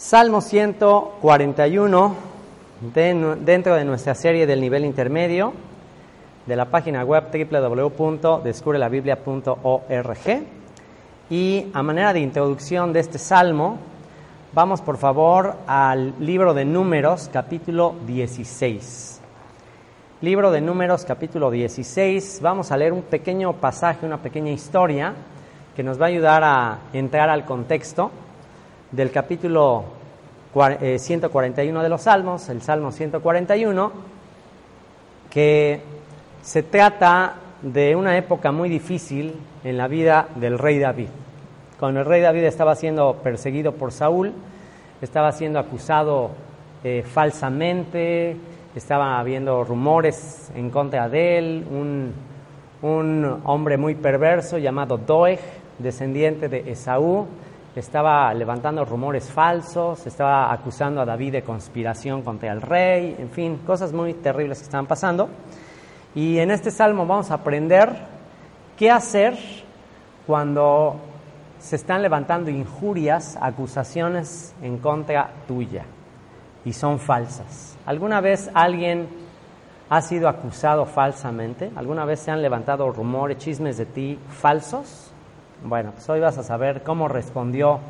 Salmo 141, dentro de nuestra serie del nivel intermedio, de la página web www.descubrelabiblia.org. Y a manera de introducción de este salmo, vamos por favor al libro de Números, capítulo 16. Libro de Números, capítulo 16. Vamos a leer un pequeño pasaje, una pequeña historia que nos va a ayudar a entrar al contexto del capítulo 141 eh, de los Salmos, el Salmo 141, que se trata de una época muy difícil en la vida del rey David. Cuando el rey David estaba siendo perseguido por Saúl, estaba siendo acusado eh, falsamente, estaba habiendo rumores en contra de él, un, un hombre muy perverso llamado Doeg, descendiente de Esaú, estaba levantando rumores falsos, estaba acusando a David de conspiración contra el rey, en fin, cosas muy terribles que estaban pasando. Y en este salmo vamos a aprender qué hacer cuando se están levantando injurias, acusaciones en contra tuya y son falsas. ¿Alguna vez alguien ha sido acusado falsamente? ¿Alguna vez se han levantado rumores, chismes de ti falsos? Bueno, pues hoy vas a saber cómo respondió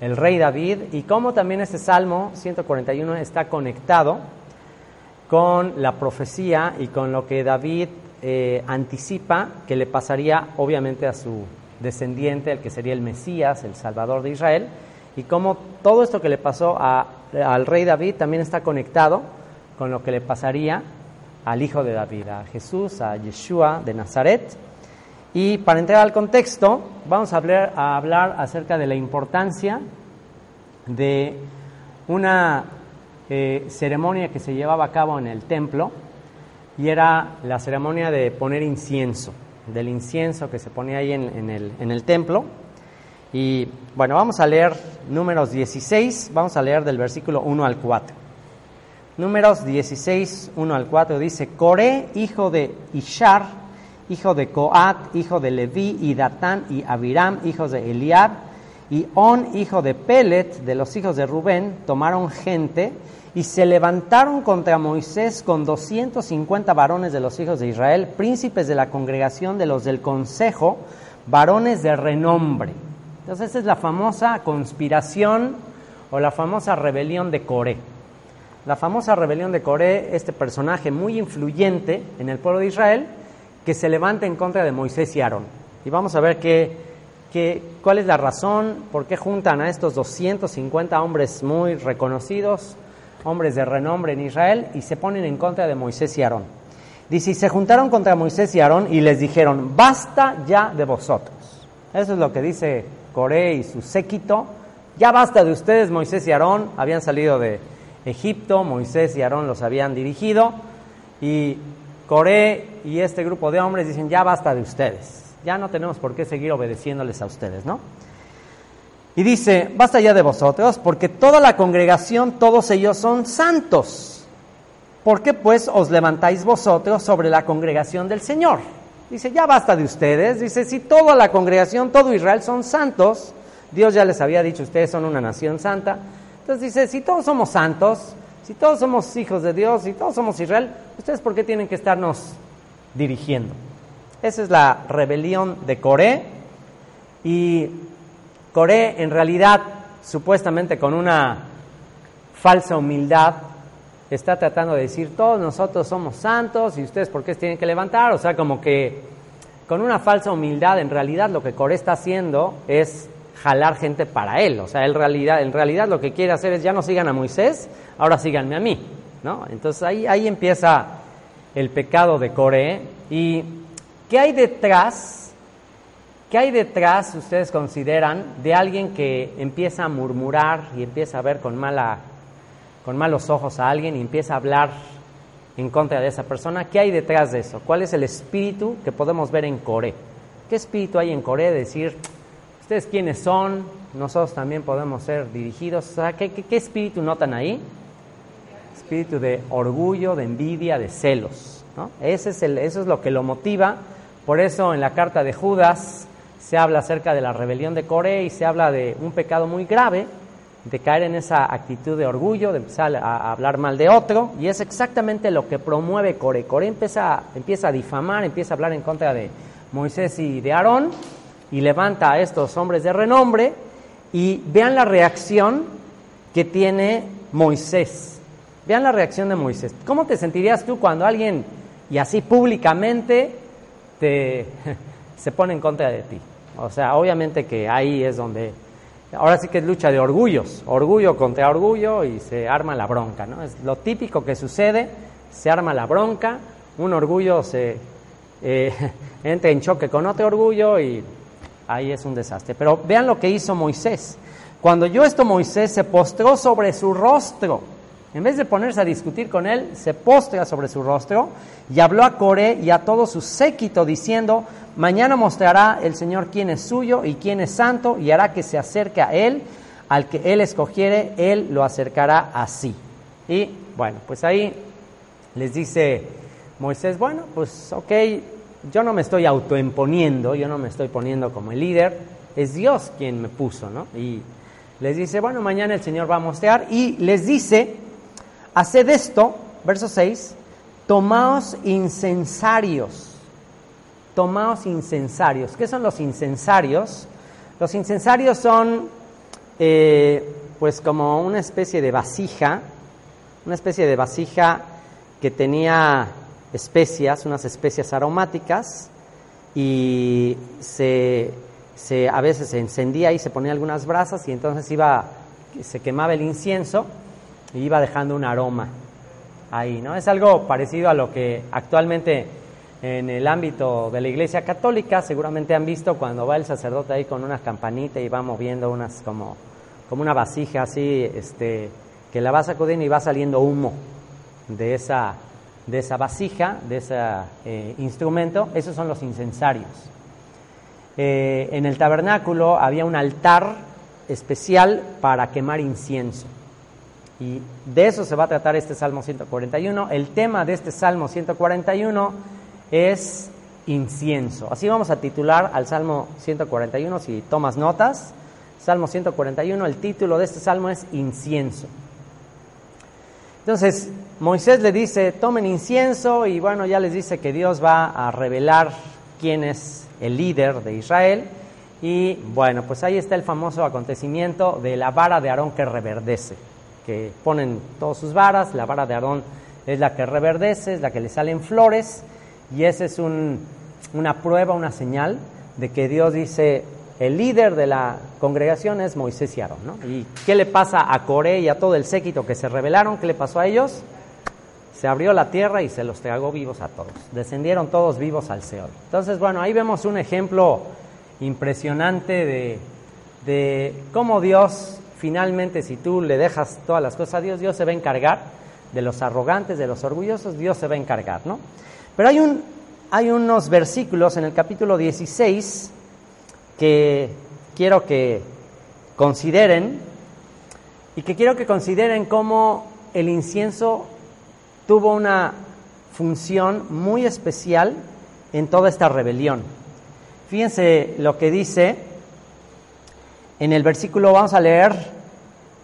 el rey David y cómo también este Salmo 141 está conectado con la profecía y con lo que David eh, anticipa que le pasaría obviamente a su descendiente, el que sería el Mesías, el Salvador de Israel, y cómo todo esto que le pasó al rey David también está conectado con lo que le pasaría al hijo de David, a Jesús, a Yeshua de Nazaret. Y para entrar al contexto, vamos a hablar, acerca de la importancia de una eh, ceremonia que se llevaba a cabo en el templo y era la ceremonia de poner incienso, del incienso que se ponía ahí en, el, en el templo. Y bueno, vamos a leer números 16, vamos a leer del versículo 1 al 4. Números 16, 1 al 4 dice, Coré, hijo de Ishar, hijo de Coat, hijo de Leví, y Datán y Abiram, hijos de Eliab, y On, hijo de Pelet, de los hijos de Rubén, tomaron gente y se levantaron contra Moisés con 250 varones de los hijos de Israel, príncipes de la congregación de los del consejo, varones de renombre. Entonces, esa es la famosa conspiración o la famosa rebelión de Coré. La famosa rebelión de Coré, este personaje muy influyente en el pueblo de Israel, que se levanta en contra de Moisés y Aarón. Y vamos a ver qué, cuál es la razón, por qué juntan a estos 250 hombres muy reconocidos, hombres de renombre en Israel, y se ponen en contra de Moisés y Aarón. Dice, y se juntaron contra Moisés y Aarón y les dijeron, basta ya de vosotros. Eso es lo que dice Coré y su séquito. Ya basta de ustedes, Moisés y Aarón. Habían salido de Egipto, Moisés y Aarón los habían dirigido. Y Coré y este grupo de hombres dicen, ya basta de ustedes, ya no tenemos por qué seguir obedeciéndoles a ustedes, ¿no? Y dice, basta ya de vosotros, porque toda la congregación, todos ellos son santos. ¿Por qué pues os levantáis vosotros sobre la congregación del Señor? Dice, ya basta de ustedes. Dice, si toda la congregación, todo Israel son santos, Dios ya les había dicho, ustedes son una nación santa. Entonces dice, si todos somos santos, si todos somos hijos de Dios, si todos somos Israel, ¿ustedes por qué tienen que estarnos dirigiendo? Esa es la rebelión de Coré. Y Coré en realidad, supuestamente con una falsa humildad, está tratando de decir, todos nosotros somos santos y ustedes por qué se tienen que levantar. O sea, como que con una falsa humildad, en realidad lo que Coré está haciendo es jalar gente para él. O sea, él realidad, en realidad lo que quiere hacer es ya no sigan a Moisés, ahora síganme a mí. ¿no? Entonces ahí, ahí empieza el pecado de Coré. ¿Y qué hay detrás? ¿Qué hay detrás, ustedes consideran, de alguien que empieza a murmurar y empieza a ver con, mala, con malos ojos a alguien y empieza a hablar en contra de esa persona? ¿Qué hay detrás de eso? ¿Cuál es el espíritu que podemos ver en Coré? ¿Qué espíritu hay en Coré de decir, ustedes quiénes son, nosotros también podemos ser dirigidos. ¿qué, espíritu notan ahí? Espíritu de orgullo, de envidia, de celos. Ese es el, eso es lo que lo motiva. Por eso en la carta de Judas se habla acerca de la rebelión de Coré y se habla de un pecado muy grave de caer en esa actitud de orgullo, de empezar a, hablar mal de otro, y es exactamente lo que promueve Core. Core empieza, empieza a difamar, empieza a hablar en contra de Moisés y de Aarón, y levanta a estos hombres de renombre, y vean la reacción que tiene Moisés. Vean la reacción de Moisés. ¿Cómo te sentirías tú cuando alguien, y así públicamente, te, se pone en contra de ti? O sea, obviamente que ahí es donde Ahora sí que es lucha de orgullos, orgullo contra orgullo y se arma la bronca, ¿no? Es lo típico que sucede, se arma la bronca, un orgullo se eh, entra en choque con otro orgullo y ahí es un desastre. Pero vean lo que hizo Moisés. Cuando yo esto Moisés se postró sobre su rostro. En vez de ponerse a discutir con él, se postra sobre su rostro y habló a Coré y a todo su séquito diciendo, Mañana mostrará el Señor quién es suyo y quién es santo y hará que se acerque a Él. Al que Él escogiere, Él lo acercará así. Y bueno, pues ahí les dice Moisés, bueno, pues ok, yo no me estoy autoimponiendo, yo no me estoy poniendo como el líder, es Dios quien me puso, ¿no? Y les dice, bueno, mañana el Señor va a mostrar y les dice, haced esto, verso 6, tomaos incensarios tomaos incensarios. ¿Qué son los incensarios? Los incensarios son eh, pues como una especie de vasija, una especie de vasija que tenía especias, unas especias aromáticas, y se, se, a veces se encendía y se ponía algunas brasas y entonces iba, se quemaba el incienso y iba dejando un aroma ahí, ¿no? Es algo parecido a lo que actualmente en el ámbito de la iglesia católica, seguramente han visto cuando va el sacerdote ahí con una campanita y va moviendo unas como, como una vasija así, este, que la va sacudiendo y va saliendo humo de esa, de esa vasija, de ese eh, instrumento, esos son los incensarios. Eh, en el tabernáculo había un altar especial para quemar incienso. Y de eso se va a tratar este Salmo 141. El tema de este Salmo 141 es incienso. Así vamos a titular al Salmo 141, si tomas notas. Salmo 141, el título de este salmo es incienso. Entonces, Moisés le dice, tomen incienso y bueno, ya les dice que Dios va a revelar quién es el líder de Israel. Y bueno, pues ahí está el famoso acontecimiento de la vara de Aarón que reverdece, que ponen todas sus varas, la vara de Aarón es la que reverdece, es la que le salen flores y esa es una prueba, una señal de que Dios dice, el líder de la congregación es Moisés y Aarón. ¿Y qué le pasa a Coré y a todo el séquito que se rebelaron? ¿Qué le pasó a ellos? Se abrió la tierra y se los tragó vivos a todos. Descendieron todos vivos al Seol. Entonces, bueno, ahí vemos un ejemplo impresionante de cómo Dios, finalmente, si tú le dejas todas las cosas a Dios, Dios se va a encargar de los arrogantes, de los orgullosos, Dios se va a encargar, ¿no? Pero hay, un, hay unos versículos en el capítulo 16 que quiero que consideren y que quiero que consideren cómo el incienso tuvo una función muy especial en toda esta rebelión. Fíjense lo que dice en el versículo, vamos a leer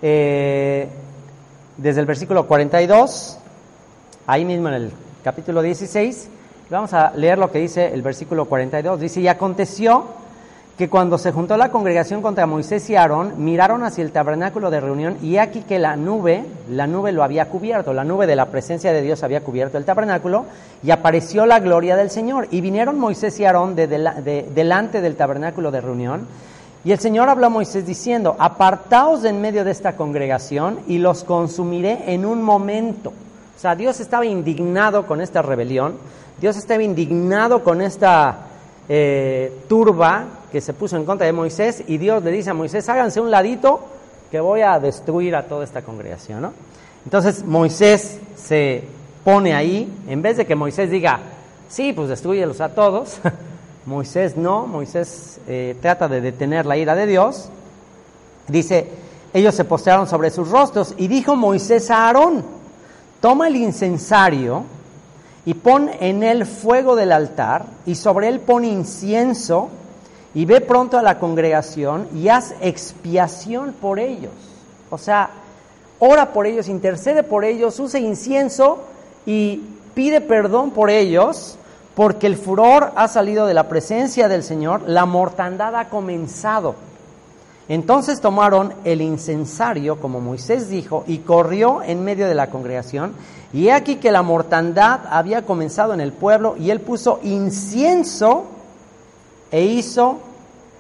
eh, desde el versículo 42, ahí mismo en el capítulo 16. Vamos a leer lo que dice el versículo 42. Dice, y aconteció que cuando se juntó la congregación contra Moisés y Aarón, miraron hacia el tabernáculo de reunión y aquí que la nube, la nube lo había cubierto, la nube de la presencia de Dios había cubierto el tabernáculo y apareció la gloria del Señor. Y vinieron Moisés y Aarón de, delante del tabernáculo de reunión y el Señor habló a Moisés diciendo, apartaos de en medio de esta congregación y los consumiré en un momento. O sea, Dios estaba indignado con esta rebelión, Dios estaba indignado con esta eh, turba que se puso en contra de Moisés y Dios le dice a Moisés, háganse un ladito que voy a destruir a toda esta congregación. Entonces Moisés se pone ahí, en vez de que Moisés diga, sí, pues destruyelos a todos, Moisés no, Moisés eh, trata de detener la ira de Dios, dice, ellos se postraron sobre sus rostros y dijo Moisés a Aarón, toma el incensario y pon en él fuego del altar y sobre él pon incienso y ve pronto a la congregación y haz expiación por ellos. O sea, ora por ellos, intercede por ellos, usa incienso y pide perdón por ellos, porque el furor ha salido de la presencia del Señor, la mortandad ha comenzado. Entonces tomaron el incensario, como Moisés dijo, y corrió en medio de la congregación. Y he aquí que la mortandad había comenzado en el pueblo, y él puso incienso e hizo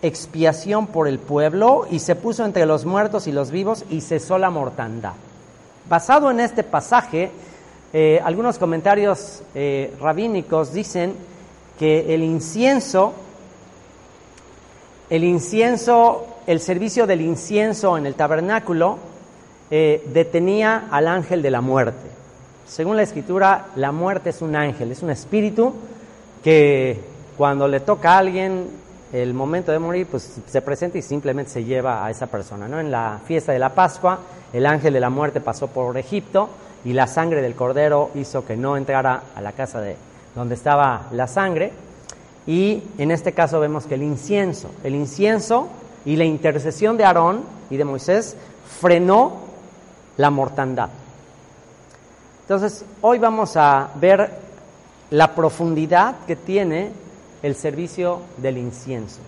expiación por el pueblo, y se puso entre los muertos y los vivos, y cesó la mortandad. Basado en este pasaje, eh, algunos comentarios eh, rabínicos dicen que el incienso, el incienso el servicio del incienso en el tabernáculo eh, detenía al ángel de la muerte. Según la escritura, la muerte es un ángel, es un espíritu que cuando le toca a alguien el momento de morir, pues se presenta y simplemente se lleva a esa persona. ¿no? En la fiesta de la Pascua, el ángel de la muerte pasó por Egipto y la sangre del cordero hizo que no entrara a la casa de donde estaba la sangre. Y en este caso vemos que el incienso, el incienso y la intercesión de Aarón y de Moisés frenó la mortandad. Entonces, hoy vamos a ver la profundidad que tiene el servicio del incienso.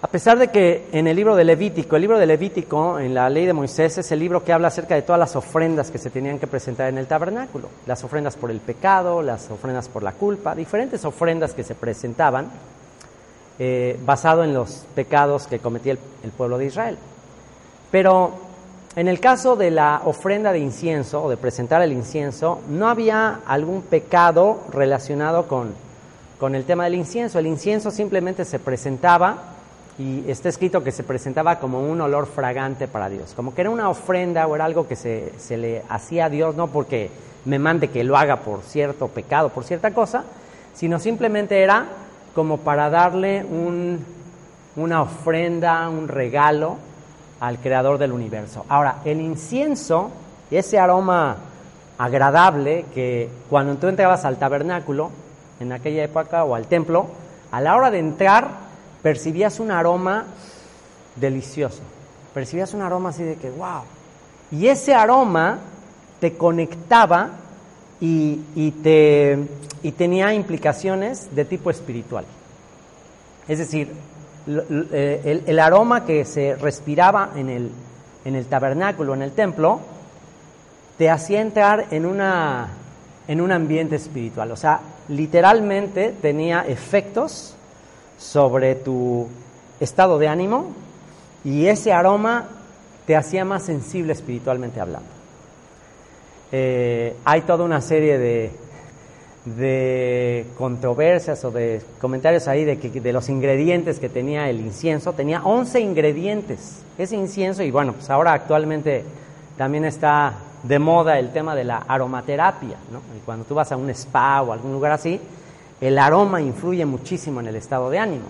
A pesar de que en el libro de Levítico, el libro de Levítico, en la ley de Moisés, es el libro que habla acerca de todas las ofrendas que se tenían que presentar en el tabernáculo, las ofrendas por el pecado, las ofrendas por la culpa, diferentes ofrendas que se presentaban, eh, basado en los pecados que cometía el, pueblo de Israel. Pero en el caso de la ofrenda de incienso o de presentar el incienso, no había algún pecado relacionado con, con el tema del incienso. El incienso simplemente se presentaba y está escrito que se presentaba como un olor fragante para Dios, como que era una ofrenda o era algo que se, se, le hacía a Dios, no porque me mande que lo haga por cierto pecado, por cierta cosa, sino simplemente era como para darle una ofrenda, un regalo al creador del universo. Ahora, el incienso, ese aroma agradable que cuando tú entrabas al tabernáculo, en aquella época, o al templo, a la hora de entrar percibías un aroma delicioso. Percibías un aroma así de que, wow. Y ese aroma te conectaba y, te, y tenía implicaciones de tipo espiritual. Es decir, eh, el, aroma que se respiraba en el, en el tabernáculo, en el templo, te hacía entrar en, una, en un ambiente espiritual. O sea, literalmente tenía efectos sobre tu estado de ánimo y ese aroma te hacía más sensible espiritualmente hablando. Eh, hay toda una serie de, de controversias o de comentarios ahí de, que, de los ingredientes que tenía el incienso. Tenía 11 ingredientes ese incienso y bueno, pues ahora actualmente también está de moda el tema de la aromaterapia. ¿no? Y cuando tú vas a un spa o algún lugar así, el aroma influye muchísimo en el estado de ánimo.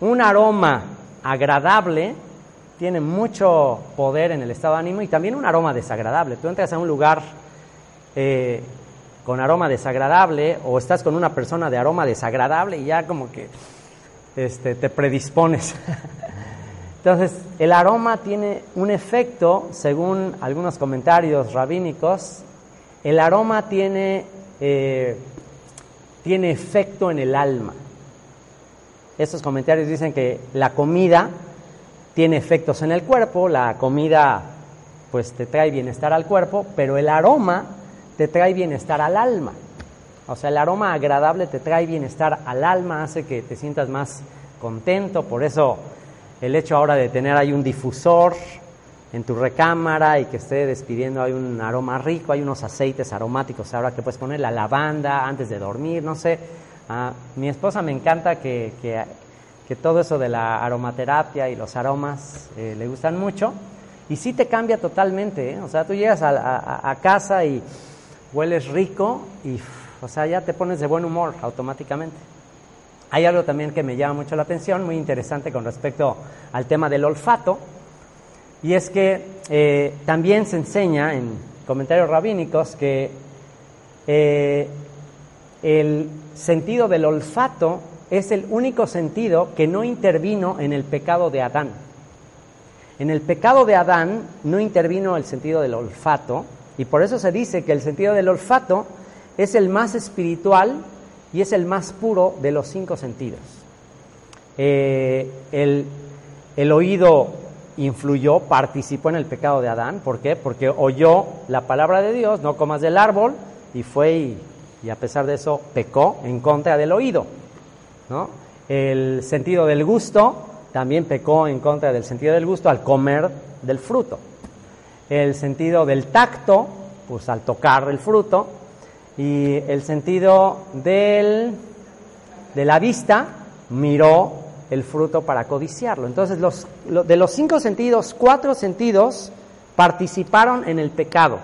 Un aroma agradable tiene mucho poder en el estado de ánimo y también un aroma desagradable. Tú entras a un lugar eh, con aroma desagradable o estás con una persona de aroma desagradable y ya como que este, te predispones. Entonces, el aroma tiene un efecto, según algunos comentarios rabínicos, el aroma tiene, eh, tiene efecto en el alma. Estos comentarios dicen que la comida tiene efectos en el cuerpo, la comida pues te trae bienestar al cuerpo, pero el aroma te trae bienestar al alma. O sea, el aroma agradable te trae bienestar al alma, hace que te sientas más contento. Por eso el hecho ahora de tener ahí un difusor en tu recámara y que esté despidiendo hay un aroma rico, hay unos aceites aromáticos ahora que puedes poner la lavanda antes de dormir, no sé. A mi esposa me encanta que, que, todo eso de la aromaterapia y los aromas eh, le gustan mucho. Y sí te cambia totalmente, ¿eh? o sea, tú llegas a casa y hueles rico y, o sea, ya te pones de buen humor automáticamente. Hay algo también que me llama mucho la atención, muy interesante con respecto al tema del olfato, y es que eh, también se enseña en comentarios rabínicos que eh, el sentido del olfato es el único sentido que no intervino en el pecado de Adán. En el pecado de Adán no intervino el sentido del olfato y por eso se dice que el sentido del olfato es el más espiritual y es el más puro de los cinco sentidos. Eh, el, el oído influyó, participó en el pecado de Adán. ¿Por qué? Porque oyó la palabra de Dios, no comas del árbol, y fue y, y a pesar de eso pecó en contra del oído. ¿no? El sentido del gusto también pecó en contra del sentido del gusto al comer del fruto. El sentido del tacto, pues al tocar el fruto. Y el sentido del, de la vista, miró el fruto para codiciarlo. Entonces, los, de los cinco sentidos, cuatro sentidos participaron en el pecado.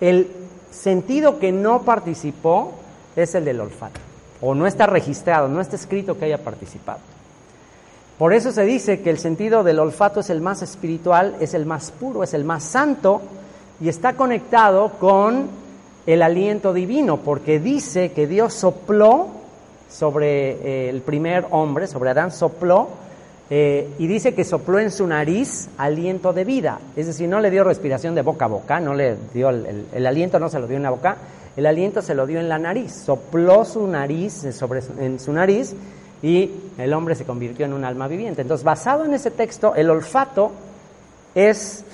El sentido que no participó es el del olfato, o no está registrado, no está escrito que haya participado. Por eso se dice que el sentido del olfato es el más espiritual, es el más puro, es el más santo y está conectado con el aliento divino, porque dice que Dios sopló sobre eh, el primer hombre, sobre Adán, sopló, eh, y dice que sopló en su nariz aliento de vida, es decir, no le dio respiración de boca a boca, no le dio el, el aliento, no se lo dio en la boca, el aliento se lo dio en la nariz, sopló su nariz sobre, en su nariz y el hombre se convirtió en un alma viviente. Entonces, basado en ese texto, el olfato es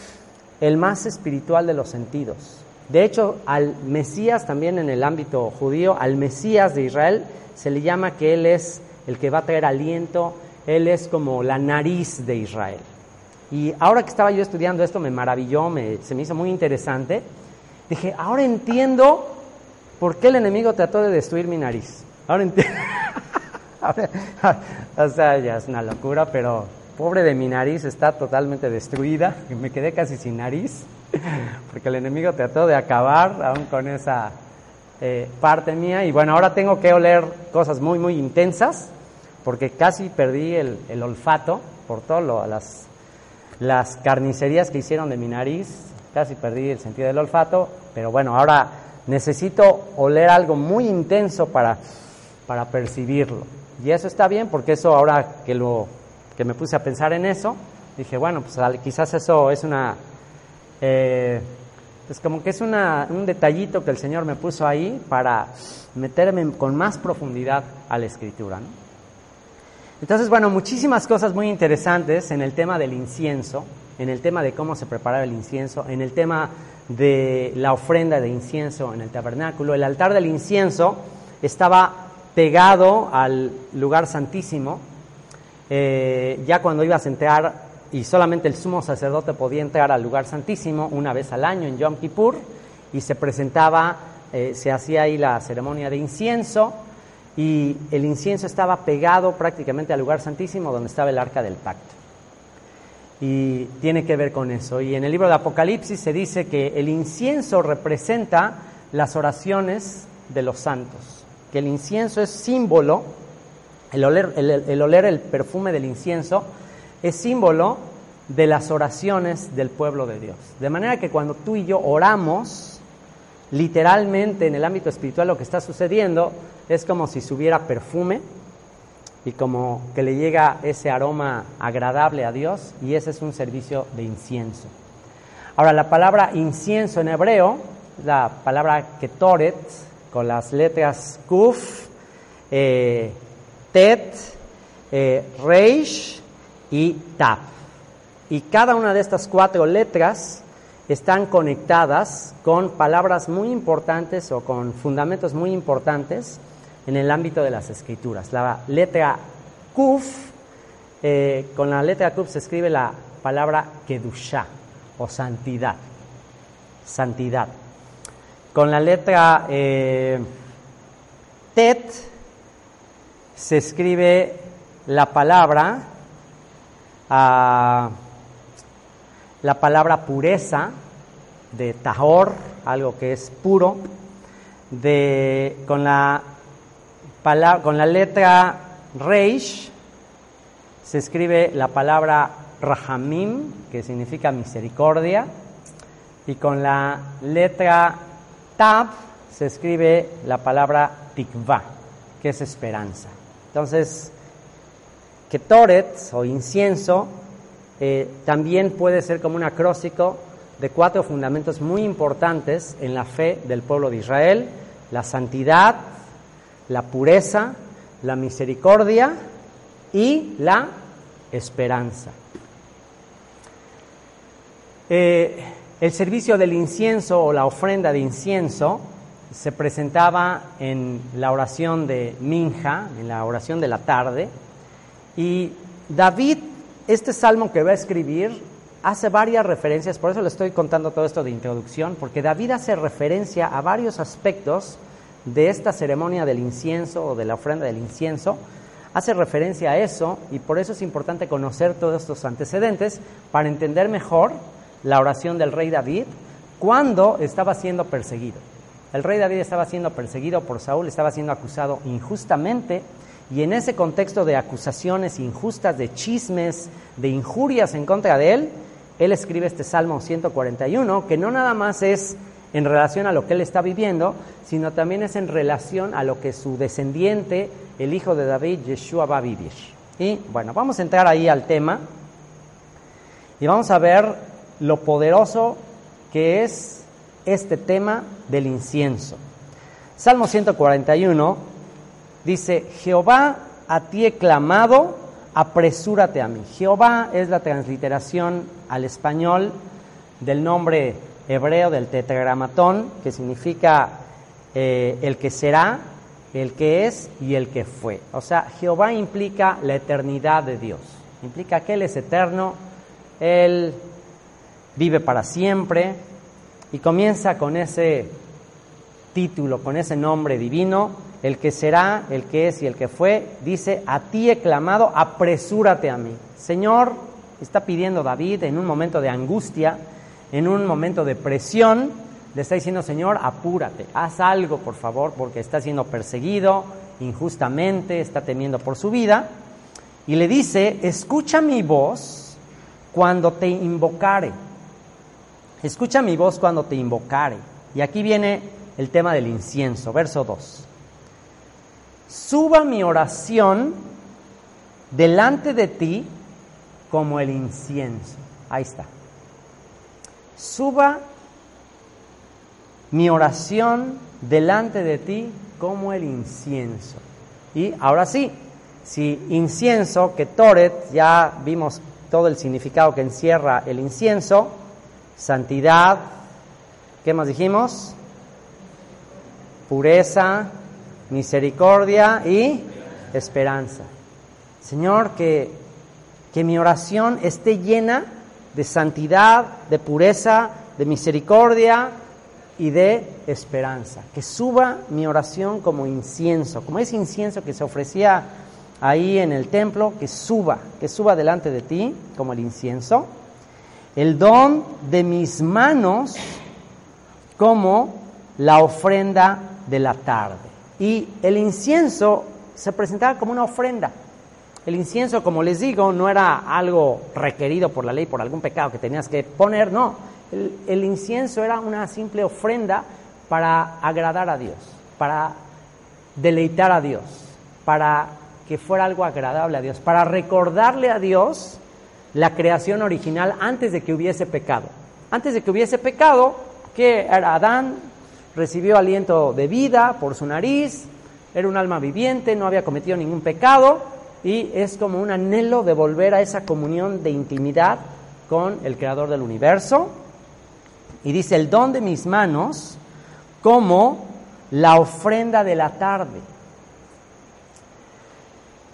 el más espiritual de los sentidos. De hecho, al Mesías también en el ámbito judío, al Mesías de Israel, se le llama que Él es el que va a traer aliento, Él es como la nariz de Israel. Y ahora que estaba yo estudiando esto, me maravilló, me, se me hizo muy interesante. Dije, ahora entiendo por qué el enemigo trató de destruir mi nariz. Ahora entiendo. o sea, ya es una locura, pero pobre de mi nariz está totalmente destruida. Me quedé casi sin nariz, porque el enemigo trató de acabar aún con esa eh, parte mía. Y bueno, ahora tengo que oler cosas muy, muy intensas, porque casi perdí el, el olfato por todas las, las carnicerías que hicieron de mi nariz. Casi perdí el sentido del olfato, pero bueno, ahora necesito oler algo muy intenso para, para percibirlo. Y eso está bien porque eso ahora que, lo, que me puse a pensar en eso, dije, bueno, pues quizás eso es una... Eh, es como que es un detallito que el Señor me puso ahí para meterme con más profundidad a la escritura. Entonces, bueno, muchísimas cosas muy interesantes en el tema del incienso, en el tema de cómo se preparaba el incienso, en el tema de la ofrenda de incienso en el tabernáculo. El altar del incienso estaba pegado al lugar santísimo. Eh, ya cuando ibas a entrar, y solamente el sumo sacerdote podía entrar al lugar santísimo una vez al año en Yom Kippur, y se presentaba, eh, se hacía ahí la ceremonia de incienso, y el incienso estaba pegado prácticamente al lugar santísimo donde estaba el arca del pacto. Y tiene que ver con eso. Y en el libro de Apocalipsis se dice que el incienso representa las oraciones de los santos que el incienso es símbolo, el oler el, oler el perfume del incienso es símbolo de las oraciones del pueblo de Dios. De manera que cuando tú y yo oramos, literalmente en el ámbito espiritual lo que está sucediendo es como si subiera perfume y como que le llega ese aroma agradable a Dios y ese es un servicio de incienso. Ahora, la palabra incienso en hebreo, la palabra ketoret, con las letras Kuf, eh, Tet, eh, Reish y Tap. Y cada una de estas cuatro letras están conectadas con palabras muy importantes o con fundamentos muy importantes en el ámbito de las escrituras. La letra Kuf, eh, con la letra Kuf se escribe la palabra Kedusha o santidad. Santidad. Con la letra eh, Tet se escribe la palabra, ah, la palabra pureza de Tahor, algo que es puro, de, con, la, con la letra Reish se escribe la palabra Rahamim, que significa misericordia, y con la letra Tab se escribe la palabra tikva, que es esperanza. Entonces, ketoret o incienso eh, también puede ser como un acróstico de cuatro fundamentos muy importantes en la fe del pueblo de Israel, la santidad, la pureza, la misericordia y la esperanza. Eh, el servicio del incienso o la ofrenda de incienso se presentaba en la oración de Minja, en la oración de la tarde, y David, este salmo que va a escribir, hace varias referencias, por eso le estoy contando todo esto de introducción, porque David hace referencia a varios aspectos de esta ceremonia del incienso o de la ofrenda del incienso, hace referencia a eso y por eso es importante conocer todos estos antecedentes para entender mejor la oración del rey David cuando estaba siendo perseguido. El rey David estaba siendo perseguido por Saúl, estaba siendo acusado injustamente y en ese contexto de acusaciones injustas, de chismes, de injurias en contra de él, él escribe este Salmo 141, que no nada más es en relación a lo que él está viviendo, sino también es en relación a lo que su descendiente, el hijo de David, Yeshua, va a vivir. Y bueno, vamos a entrar ahí al tema y vamos a ver lo poderoso que es este tema del incienso. Salmo 141 dice, Jehová, a ti he clamado, apresúrate a mí. Jehová es la transliteración al español del nombre hebreo del tetragramatón, que significa eh, el que será, el que es y el que fue. O sea, Jehová implica la eternidad de Dios, implica que Él es eterno, Él vive para siempre y comienza con ese título, con ese nombre divino, el que será, el que es y el que fue, dice, a ti he clamado, apresúrate a mí. Señor, está pidiendo David en un momento de angustia, en un momento de presión, le está diciendo, Señor, apúrate, haz algo, por favor, porque está siendo perseguido injustamente, está temiendo por su vida. Y le dice, escucha mi voz cuando te invocare. Escucha mi voz cuando te invocare. Y aquí viene el tema del incienso, verso 2. Suba mi oración delante de ti como el incienso. Ahí está. Suba mi oración delante de ti como el incienso. Y ahora sí, si incienso, que Toret, ya vimos todo el significado que encierra el incienso, santidad, ¿qué más dijimos? Pureza, misericordia y esperanza. Señor, que, que mi oración esté llena de santidad, de pureza, de misericordia y de esperanza. Que suba mi oración como incienso, como ese incienso que se ofrecía ahí en el templo, que suba, que suba delante de ti como el incienso el don de mis manos como la ofrenda de la tarde. Y el incienso se presentaba como una ofrenda. El incienso, como les digo, no era algo requerido por la ley, por algún pecado que tenías que poner, no. El, incienso era una simple ofrenda para agradar a Dios, para deleitar a Dios, para que fuera algo agradable a Dios, para recordarle a Dios la creación original antes de que hubiese pecado. Antes de que hubiese pecado, que era Adán, recibió aliento de vida por su nariz, era un alma viviente, no había cometido ningún pecado y es como un anhelo de volver a esa comunión de intimidad con el creador del universo. Y dice, el don de mis manos como la ofrenda de la tarde.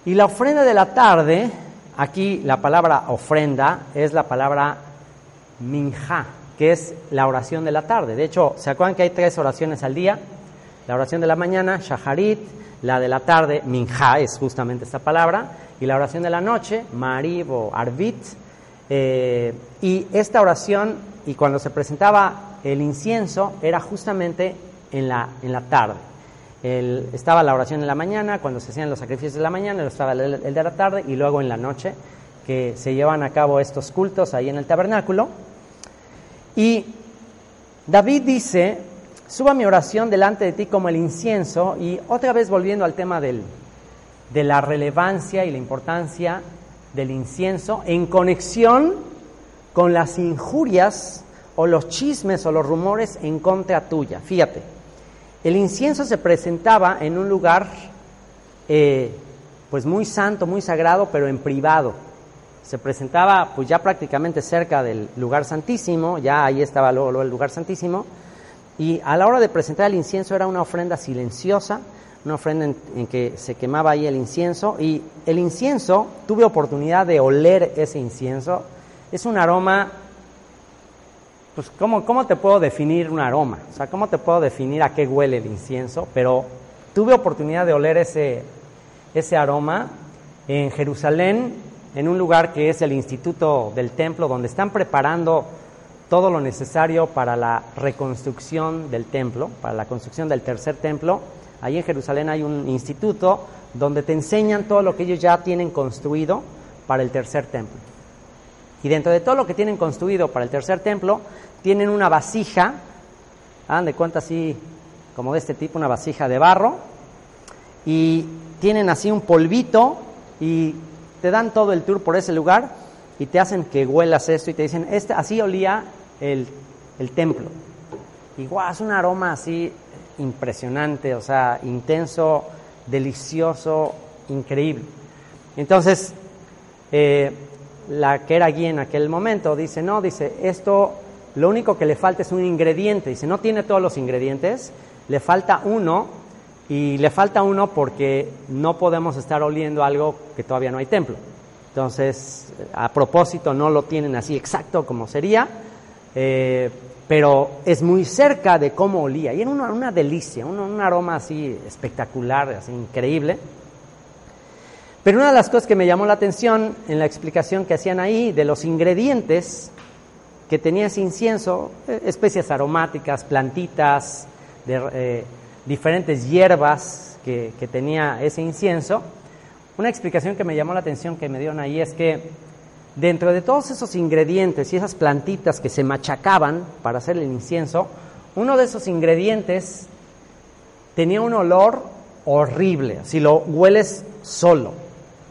Y la ofrenda de la tarde Aquí la palabra ofrenda es la palabra minja, que es la oración de la tarde. De hecho, ¿se acuerdan que hay tres oraciones al día? La oración de la mañana, shaharit, la de la tarde, minja, es justamente esta palabra, y la oración de la noche, marib o arbit. Eh, y esta oración, y cuando se presentaba el incienso, era justamente en la, en la tarde estaba la oración en la mañana, cuando se hacían los sacrificios de la mañana, estaba el, de la tarde y luego en la noche que se llevan a cabo estos cultos ahí en el tabernáculo. Y David dice, suba mi oración delante de ti como el incienso y otra vez volviendo al tema de la relevancia y la importancia del incienso en conexión con las injurias o los chismes o los rumores en contra tuya. Fíjate, el incienso se presentaba en un lugar eh, pues muy santo, muy sagrado, pero en privado. Se presentaba pues ya prácticamente cerca del lugar santísimo, ya ahí estaba luego, el lugar santísimo, y a la hora de presentar el incienso era una ofrenda silenciosa, una ofrenda en, que se quemaba ahí el incienso, y el incienso, tuve oportunidad de oler ese incienso, es un aroma, pues ¿cómo, ¿cómo te puedo definir un aroma? O sea, ¿cómo te puedo definir a qué huele el incienso? Pero tuve oportunidad de oler ese, ese aroma en Jerusalén, en un lugar que es el Instituto del Templo, donde están preparando todo lo necesario para la reconstrucción del templo, para la construcción del tercer templo. Ahí en Jerusalén hay un instituto donde te enseñan todo lo que ellos ya tienen construido para el tercer templo. Y dentro de todo lo que tienen construido para el tercer templo, tienen una vasija, hagan de cuenta así como de este tipo, una vasija de barro, y tienen así un polvito y te dan todo el tour por ese lugar y te hacen que huelas esto y te dicen, este, así olía el, el templo. Y guau, es un aroma así impresionante, o sea, intenso, delicioso, increíble. Entonces, eh, la que era allí en aquel momento dice, no, dice, esto lo único que le falta es un ingrediente. Dice, no tiene todos los ingredientes, le falta uno y le falta uno porque no podemos estar oliendo algo que todavía no hay templo. Entonces, a propósito, no lo tienen así exacto como sería, eh, pero es muy cerca de cómo olía. Y era una, delicia, un, un, aroma así espectacular, así increíble. Pero una de las cosas que me llamó la atención en la explicación que hacían ahí de los ingredientes que tenía ese incienso, eh, especias aromáticas, plantitas, de, eh, diferentes hierbas que, tenía ese incienso, una explicación que me llamó la atención que me dieron ahí es que dentro de todos esos ingredientes y esas plantitas que se machacaban para hacer el incienso, uno de esos ingredientes tenía un olor horrible, si lo hueles solo.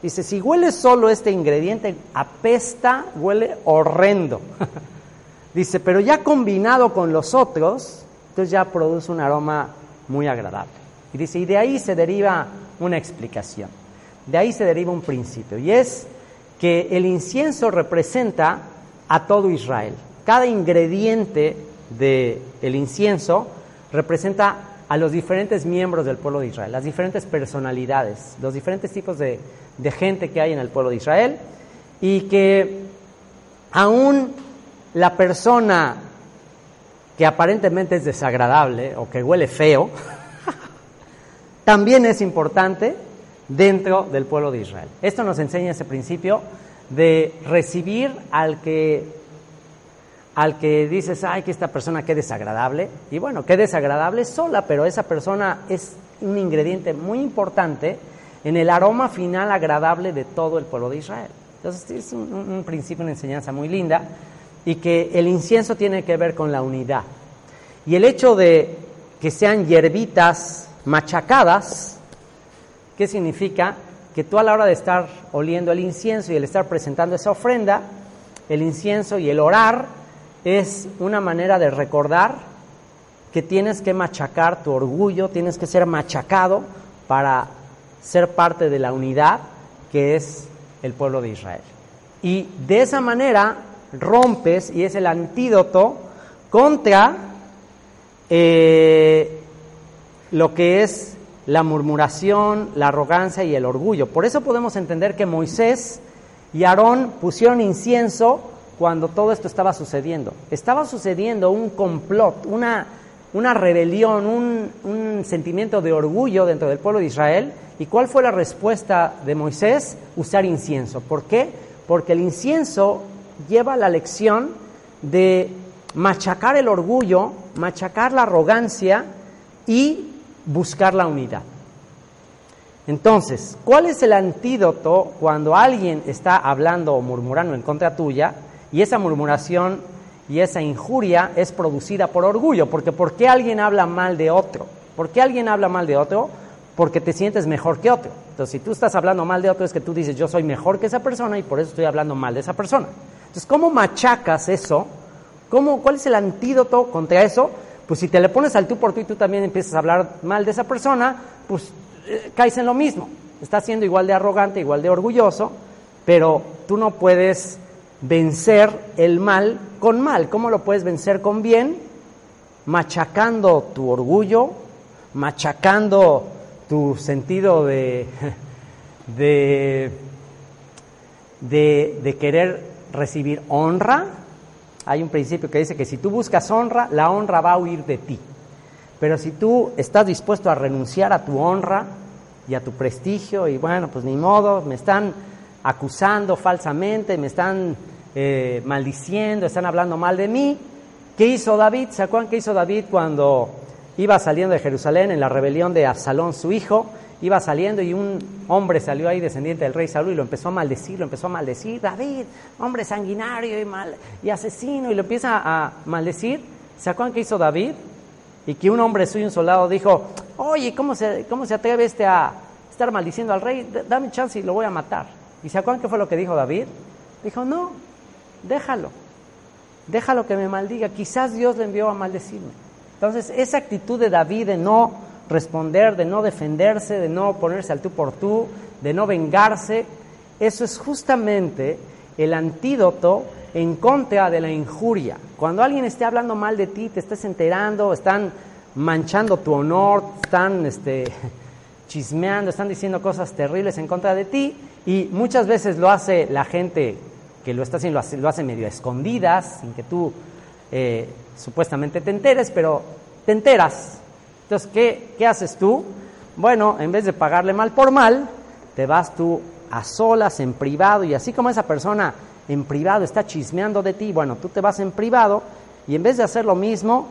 Dice, si hueles solo este ingrediente, apesta, huele horrendo. Dice, pero ya combinado con los otros, entonces ya produce un aroma muy agradable. Y dice, y de ahí se deriva una explicación, de ahí se deriva un principio, y es que el incienso representa a todo Israel. Cada ingrediente del el incienso representa a los diferentes miembros del pueblo de Israel, las diferentes personalidades, los diferentes tipos de, de gente que hay en el pueblo de Israel, y que aún la persona que aparentemente es desagradable o que huele feo, también es importante dentro del pueblo de Israel. Esto nos enseña ese principio de recibir al que al que dices, ay, que esta persona qué desagradable. Y bueno, qué desagradable sola, pero esa persona es un ingrediente muy importante en el aroma final agradable de todo el pueblo de Israel. Entonces es un, un principio, una enseñanza muy linda y que el incienso tiene que ver con la unidad. Y el hecho de que sean hierbitas machacadas, ¿qué significa? Que tú a la hora de estar oliendo el incienso y el estar presentando esa ofrenda, el incienso y el orar es una manera de recordar que tienes que machacar tu orgullo, tienes que ser machacado para ser parte de la unidad que es el pueblo de Israel. Y de esa manera rompes y es el antídoto contra eh, lo que es la murmuración, la arrogancia y el orgullo. Por eso podemos entender que Moisés y Aarón pusieron incienso cuando todo esto estaba sucediendo. Estaba sucediendo un complot, una, una rebelión, un, un, sentimiento de orgullo dentro del pueblo de Israel. ¿Y cuál fue la respuesta de Moisés? Usar incienso. ¿Por qué? Porque el incienso lleva la lección de machacar el orgullo, machacar la arrogancia y buscar la unidad. Entonces, ¿cuál es el antídoto cuando alguien está hablando o murmurando en contra tuya y esa murmuración y esa injuria es producida por orgullo? Porque ¿por qué alguien habla mal de otro? ¿Por qué alguien habla mal de otro? porque te sientes mejor que otro. Entonces, si tú estás hablando mal de otro, es que tú dices, yo soy mejor que esa persona y por eso estoy hablando mal de esa persona. Entonces, ¿cómo machacas eso? ¿Cómo, ¿Cuál es el antídoto contra eso? Pues si te le pones al tú por tú y tú también empiezas a hablar mal de esa persona, pues eh, caes en lo mismo. Estás siendo igual de arrogante, igual de orgulloso, pero tú no puedes vencer el mal con mal. ¿Cómo lo puedes vencer con bien? Machacando tu orgullo, machacando tu sentido de, de, de, querer recibir honra. Hay un principio que dice que si tú buscas honra, la honra va a huir de ti. Pero si tú estás dispuesto a renunciar a tu honra y a tu prestigio, y bueno, pues ni modo, me están acusando falsamente, me están eh, maldiciendo, están hablando mal de mí. ¿Qué hizo David? ¿Se acuerdan qué hizo David cuando iba saliendo de Jerusalén en la rebelión de Absalón, su hijo, iba saliendo y un hombre salió ahí, descendiente del rey Saúl, y lo empezó a maldecir, lo empezó a maldecir, David, hombre sanguinario y, mal, y asesino, y lo empieza a maldecir. ¿Se acuerdan qué hizo David? Y que un hombre suyo, un soldado, dijo, oye, ¿cómo se, cómo se atreve este a estar maldiciendo al rey? Dame chance y lo voy a matar. ¿Y se acuerdan qué fue lo que dijo David? Dijo, no, déjalo, déjalo que me maldiga, quizás Dios le envió a maldecirme. Entonces, esa actitud de David de no responder, de no defenderse, de no ponerse al tú por tú, de no vengarse, eso es justamente el antídoto en contra de la injuria. Cuando alguien esté hablando mal de ti, te estés enterando, están manchando tu honor, están este, chismeando, están diciendo cosas terribles en contra de ti, y muchas veces lo hace la gente que lo está haciendo, lo hace, medio escondidas, sin que tú eh, supuestamente te enteres, pero te enteras. Entonces, ¿qué, ¿qué haces tú? Bueno, en vez de pagarle mal por mal, te vas tú a solas, en privado, y así como esa persona en privado está chismeando de ti, bueno, tú te vas en privado y en vez de hacer lo mismo,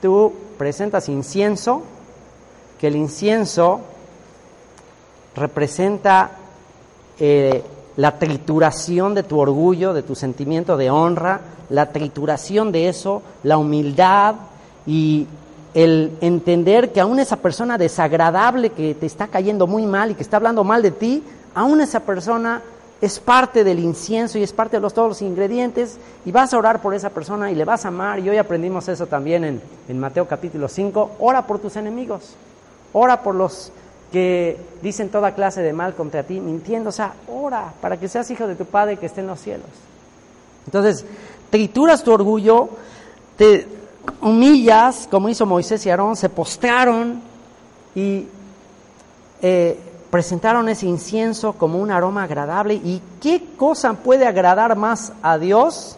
tú presentas incienso, que el incienso representa eh, la trituración de tu orgullo, de tu sentimiento de honra, la trituración de eso, la humildad y el entender que aún esa persona desagradable que te está cayendo muy mal y que está hablando mal de ti, aún esa persona es parte del incienso y es parte de los, todos los ingredientes y vas a orar por esa persona y le vas a amar. Y hoy aprendimos eso también en, en Mateo capítulo 5. Ora por tus enemigos, ora por los que dicen toda clase de mal contra ti, mintiendo, o sea, ora para que seas hijo de tu Padre que esté en los cielos. Entonces, trituras tu orgullo, te humillas, como hizo Moisés y Aarón, se postraron y eh, presentaron ese incienso como un aroma agradable. ¿Y qué cosa puede agradar más a Dios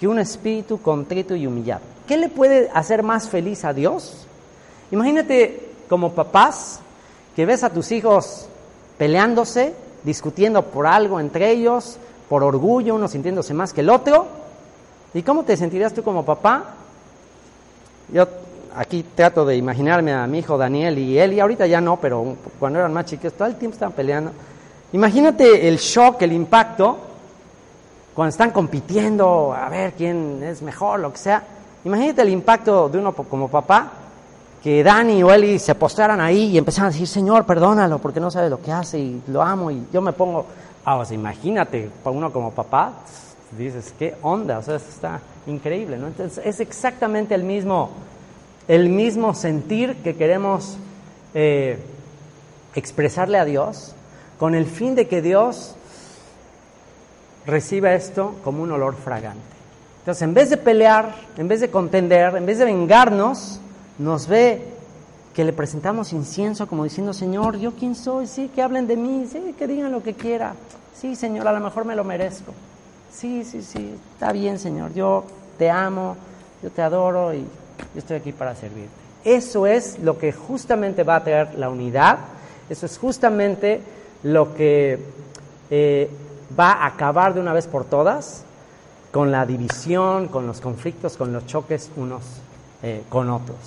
que un espíritu contrito y humillado? ¿Qué le puede hacer más feliz a Dios? Imagínate como papás, que ves a tus hijos peleándose, discutiendo por algo entre ellos, por orgullo, uno sintiéndose más que el otro. ¿Y cómo te sentirías tú como papá? Yo aquí trato de imaginarme a mi hijo Daniel y y ahorita ya no, pero cuando eran más chiquitos, todo el tiempo estaban peleando. Imagínate el shock, el impacto, cuando están compitiendo a ver quién es mejor, lo que sea. Imagínate el impacto de uno como papá que Dani o Eli se postraran ahí y empezaran a decir, Señor, perdónalo porque no sabe lo que hace y lo amo y yo me pongo, ah, o imagínate, uno como papá, dices, ¿qué onda? O sea, está increíble, ¿no? Entonces es exactamente el mismo, el mismo sentir que queremos eh, expresarle a Dios con el fin de que Dios reciba esto como un olor fragante. Entonces, en vez de pelear, en vez de contender, en vez de vengarnos, nos ve que le presentamos incienso como diciendo, Señor, ¿yo quién soy? Sí, que hablen de mí, sí, que digan lo que quiera. Sí, Señor, a lo mejor me lo merezco. Sí, sí, sí, está bien, Señor, yo te amo, yo te adoro y yo estoy aquí para servirte. Eso es lo que justamente va a traer la unidad, eso es justamente lo que eh, va a acabar de una vez por todas con la división, con los conflictos, con los choques unos eh, con otros.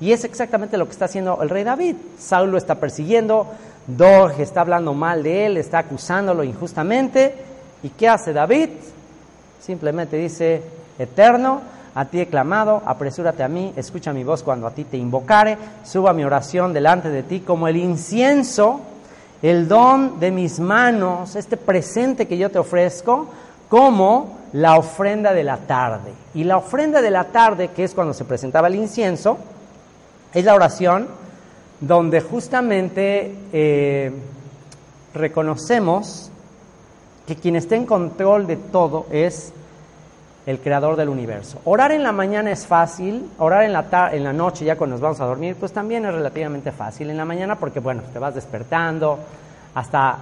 Y es exactamente lo que está haciendo el rey David. Saúl lo está persiguiendo, Dog está hablando mal de él, está acusándolo injustamente. ¿Y qué hace David? Simplemente dice, eterno, a ti he clamado, apresúrate a mí, escucha mi voz cuando a ti te invocare, suba mi oración delante de ti como el incienso, el don de mis manos, este presente que yo te ofrezco, como la ofrenda de la tarde. Y la ofrenda de la tarde, que es cuando se presentaba el incienso, es la oración donde justamente eh, reconocemos que quien está en control de todo es el creador del universo. Orar en la mañana es fácil, orar en la, en la noche ya cuando nos vamos a dormir, pues también es relativamente fácil. En la mañana porque, bueno, te vas despertando, hasta,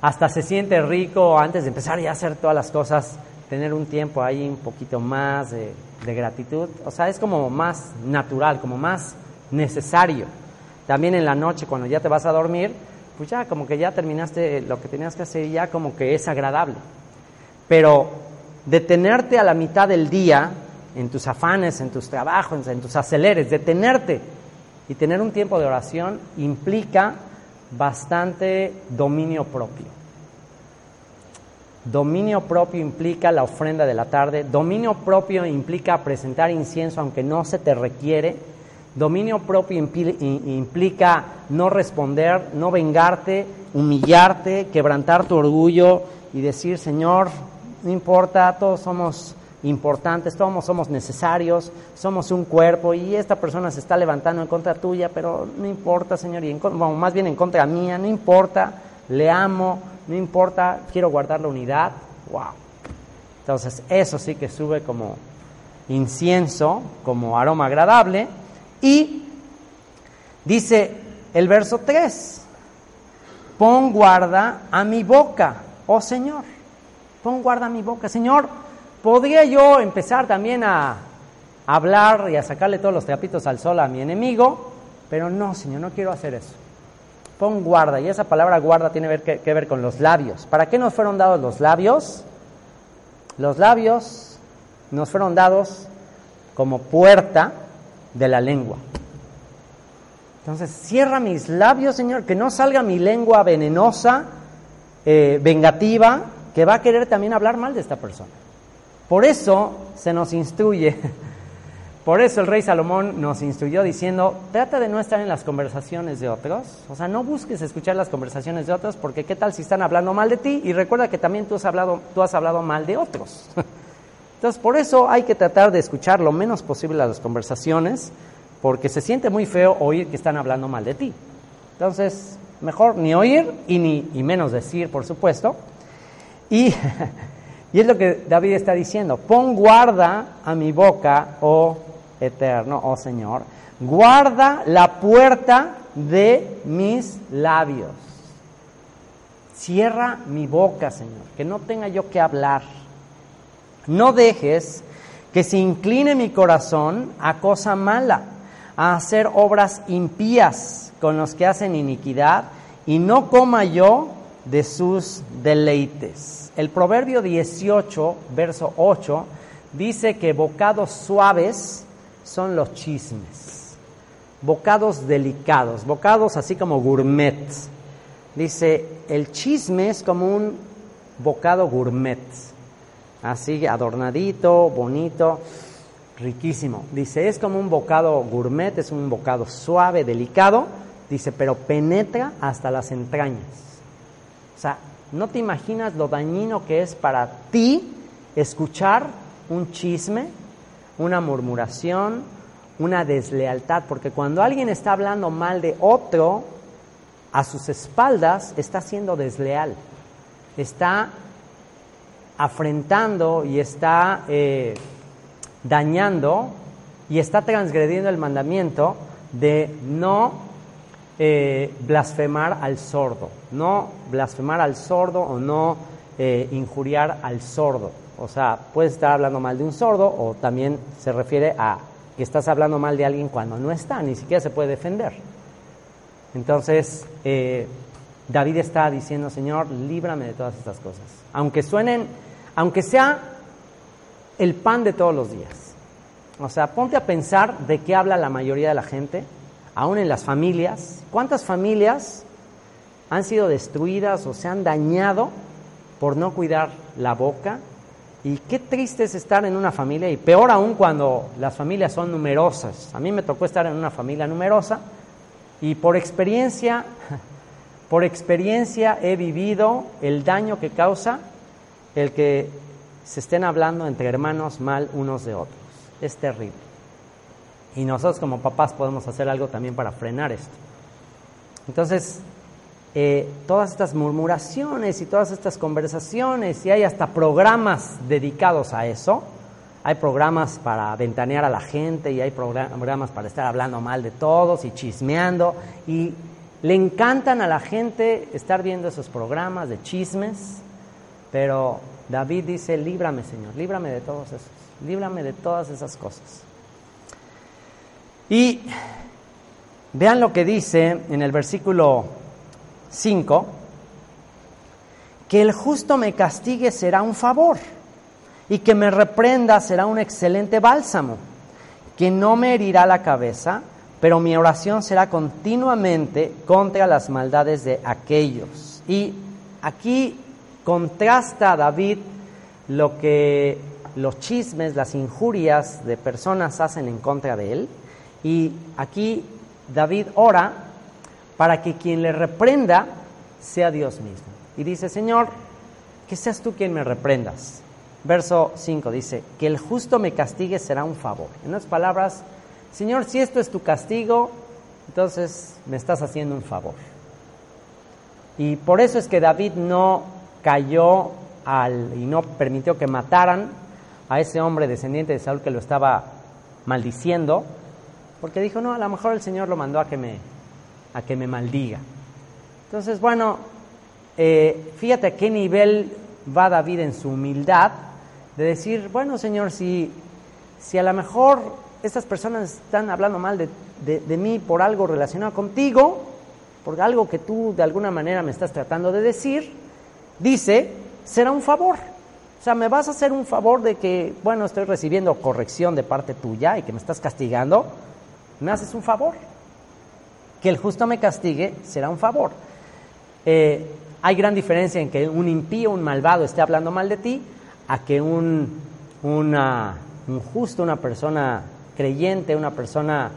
hasta se siente rico antes de empezar ya a hacer todas las cosas, tener un tiempo ahí un poquito más de, de gratitud. O sea, es como más natural, como más necesario. También en la noche cuando ya te vas a dormir, pues ya como que ya terminaste lo que tenías que hacer y ya como que es agradable. Pero detenerte a la mitad del día en tus afanes, en tus trabajos, en tus aceleres, detenerte y tener un tiempo de oración implica bastante dominio propio. Dominio propio implica la ofrenda de la tarde, dominio propio implica presentar incienso aunque no se te requiere, dominio propio implica no responder, no vengarte, humillarte, quebrantar tu orgullo y decir, Señor, no importa, todos somos importantes, todos somos necesarios, somos un cuerpo y esta persona se está levantando en contra tuya, pero no importa, Señor, y más bien en contra mía, no importa, le amo, no importa, quiero guardar la unidad, wow. Entonces, eso sí que sube como incienso, como aroma agradable, y dice el verso 3, pon guarda a mi boca, oh Señor Pon guarda mi boca. Señor, ¿podría yo empezar también a hablar y a sacarle todos los trapitos al sol a mi enemigo? Pero no, Señor, no quiero hacer eso. Pon guarda. Y esa palabra guarda tiene que, ver con los labios. ¿Para qué nos fueron dados los labios? Los labios nos fueron dados como puerta de la lengua. Entonces, cierra mis labios, Señor, que no salga mi lengua venenosa, eh, vengativa, que va a querer también hablar mal de esta persona. Por eso se nos instruye, por eso el rey Salomón nos instruyó diciendo, trata de no estar en las conversaciones de otros, o sea, no busques escuchar las conversaciones de otros, porque qué tal si están hablando mal de ti y recuerda que también tú has hablado, tú has hablado mal de otros. Entonces, por eso hay que tratar de escuchar lo menos posible las conversaciones, porque se siente muy feo oír que están hablando mal de ti. Entonces, mejor ni oír y, ni, y menos decir, por supuesto. Y, y es lo que David está diciendo, pon guarda a mi boca, oh eterno, oh Señor, guarda la puerta de mis labios. Cierra mi boca, Señor, que no tenga yo que hablar. No dejes que se incline mi corazón a cosa mala, a hacer obras impías con los que hacen iniquidad, y no coma yo de sus deleites. El Proverbio 18, verso 8, dice que bocados suaves son los chismes, bocados delicados, bocados así como gourmet. Dice, el chisme es como un bocado gourmet, así adornadito, bonito, riquísimo. Dice, es como un bocado gourmet, es un bocado suave, delicado, dice, pero penetra hasta las entrañas. O sea, no te imaginas lo dañino que es para ti escuchar un chisme, una murmuración, una deslealtad, porque cuando alguien está hablando mal de otro, a sus espaldas está siendo desleal, está afrentando y está eh, dañando y está transgrediendo el mandamiento de no eh, blasfemar al sordo, no blasfemar al sordo o no eh, injuriar al sordo. O sea, puedes estar hablando mal de un sordo o también se refiere a que estás hablando mal de alguien cuando no está, ni siquiera se puede defender. Entonces, eh, David está diciendo, Señor, líbrame de todas estas cosas. Aunque suenen, aunque sea el pan de todos los días. O sea, ponte a pensar de qué habla la mayoría de la gente aún en las familias. ¿Cuántas familias han sido destruidas o se han dañado por no cuidar la boca, Y qué triste es estar en una familia, y peor aún cuando las familias son numerosas. A mí me tocó estar en una familia numerosa y por experiencia, por experiencia he vivido el daño que causa el que se estén hablando entre hermanos mal unos de otros. Es terrible. Y nosotros como papás podemos hacer algo también para frenar esto. Entonces, eh, todas estas murmuraciones y todas estas conversaciones, y hay hasta programas dedicados a eso, hay programas para ventanear a la gente y hay programas para estar hablando mal de todos y chismeando, y le encantan a la gente estar viendo esos programas de chismes, pero David dice, líbrame Señor, líbrame de todos esos, líbrame de todas esas cosas. Y vean lo que dice en el versículo 5, que el justo me castigue será un favor y que me reprenda será un excelente bálsamo, que no me herirá la cabeza, pero mi oración será continuamente contra las maldades de aquellos. Y aquí contrasta David lo que los chismes, las injurias de personas hacen en contra de él, y aquí David ora para que quien le reprenda sea Dios mismo. Y dice, Señor, que seas tú quien me reprendas. Verso 5 dice, que el justo me castigue será un favor. En otras palabras, Señor, si esto es tu castigo, entonces me estás haciendo un favor. Y por eso es que David no cayó al, y no permitió que mataran a ese hombre descendiente de Saúl que lo estaba maldiciendo, porque dijo, no, a lo mejor el Señor lo mandó a que me, a que me maldiga. Entonces, bueno, eh, fíjate a qué nivel va David en su humildad de decir, bueno, Señor, si, si a lo mejor estas personas están hablando mal de, de, mí por algo relacionado contigo, por algo que tú de alguna manera me estás tratando de decir, dice, será un favor. O sea, me vas a hacer un favor de que, bueno, estoy recibiendo corrección de parte tuya y que me estás castigando, me haces un favor. Que el justo me castigue será un favor. Eh, hay gran diferencia en que un impío, un malvado esté hablando mal de ti, a que un, una, un justo, una persona creyente, una persona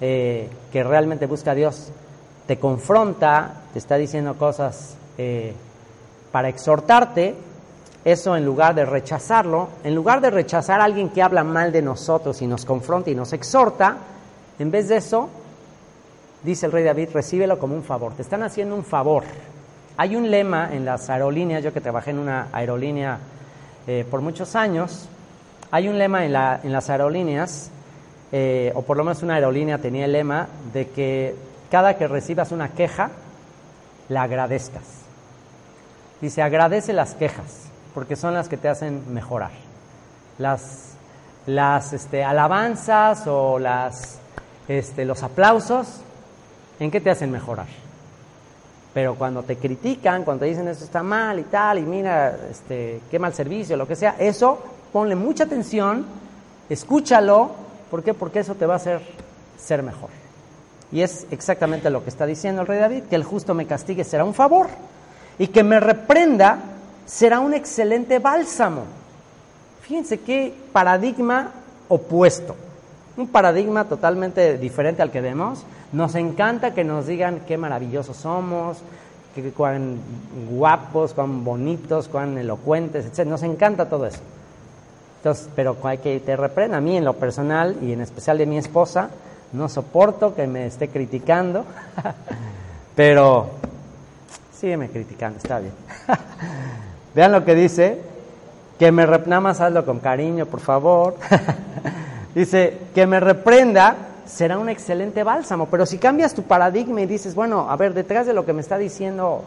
eh, que realmente busca a Dios, te confronta, te está diciendo cosas eh, para exhortarte, eso en lugar de rechazarlo, en lugar de rechazar a alguien que habla mal de nosotros y nos confronta y nos exhorta, en vez de eso, dice el rey David, recíbelo como un favor. Te están haciendo un favor. Hay un lema en las aerolíneas, yo que trabajé en una aerolínea eh, por muchos años, hay un lema en, la, en las aerolíneas, eh, o por lo menos una aerolínea tenía el lema de que cada que recibas una queja, la agradezcas. Dice, agradece las quejas, porque son las que te hacen mejorar. Las, las este, alabanzas o las este, los aplausos, ¿en qué te hacen mejorar? Pero cuando te critican, cuando te dicen eso está mal y tal, y mira, este, qué mal servicio, lo que sea, eso ponle mucha atención, escúchalo, ¿por qué? Porque eso te va a hacer ser mejor. Y es exactamente lo que está diciendo el rey David, que el justo me castigue será un favor y que me reprenda será un excelente bálsamo. Fíjense qué paradigma opuesto un paradigma totalmente diferente al que vemos. Nos encanta que nos digan qué maravillosos somos, que, cuán guapos, cuán bonitos, cuán elocuentes, etc. Nos encanta todo eso. Entonces, pero hay que te reprenda a mí en lo personal y en especial de mi esposa, no soporto que me esté criticando, pero sígueme criticando, está bien. Vean lo que dice, que me nada más hazlo con cariño, por favor. Dice, que me reprenda será un excelente bálsamo, pero si cambias tu paradigma y dices, bueno, a ver, detrás de lo que me está diciendo,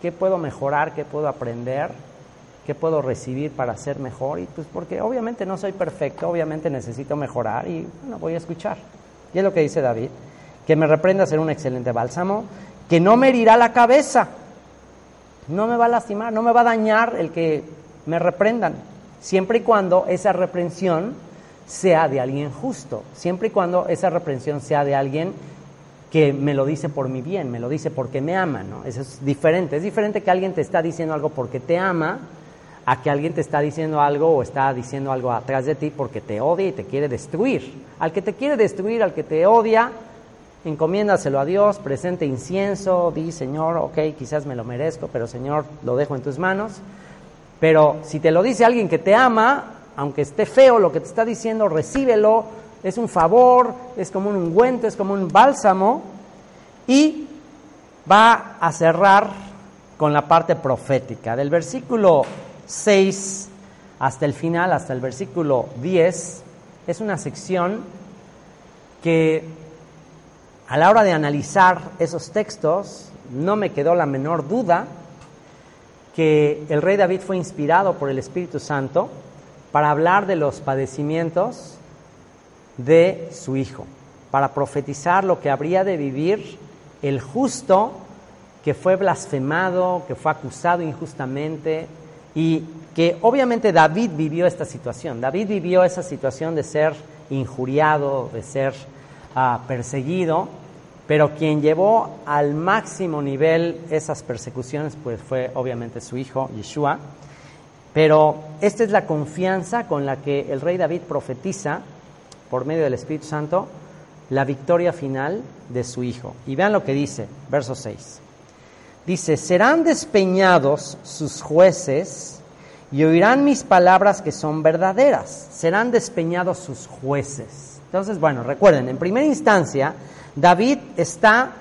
¿qué puedo mejorar? ¿Qué puedo aprender? ¿Qué puedo recibir para ser mejor? Y pues porque obviamente no soy perfecto, obviamente necesito mejorar y bueno, voy a escuchar. Y es lo que dice David, que me reprenda será un excelente bálsamo, que no me herirá la cabeza, no me va a lastimar, no me va a dañar el que me reprendan, siempre y cuando esa reprensión sea de alguien justo, siempre y cuando esa reprensión sea de alguien que me lo dice por mi bien, me lo dice porque me ama, ¿no? Eso es diferente. Es diferente que alguien te está diciendo algo porque te ama, a que alguien te está diciendo algo o está diciendo algo atrás de ti porque te odia y te quiere destruir. Al que te quiere destruir, al que te odia, encomiéndaselo a Dios, presente incienso, di Señor, ok, quizás me lo merezco, pero Señor, lo dejo en tus manos. Pero si te lo dice alguien que te ama, aunque esté feo lo que te está diciendo, recíbelo, es un favor, es como un ungüento, es como un bálsamo, y va a cerrar con la parte profética. Del versículo 6 hasta el final, hasta el versículo 10, es una sección que a la hora de analizar esos textos no me quedó la menor duda que el rey David fue inspirado por el Espíritu Santo para hablar de los padecimientos de su hijo, para profetizar lo que habría de vivir el justo que fue blasfemado, que fue acusado injustamente y que obviamente David vivió esta situación. David vivió esa situación de ser injuriado, de ser ah, perseguido, pero quien llevó al máximo nivel esas persecuciones pues fue obviamente su hijo Yeshua. Pero esta es la confianza con la que el rey David profetiza por medio del Espíritu Santo la victoria final de su hijo. Y vean lo que dice, verso 6. Dice, serán despeñados sus jueces y oirán mis palabras que son verdaderas. Serán despeñados sus jueces. Entonces, bueno, recuerden, en primera instancia, David está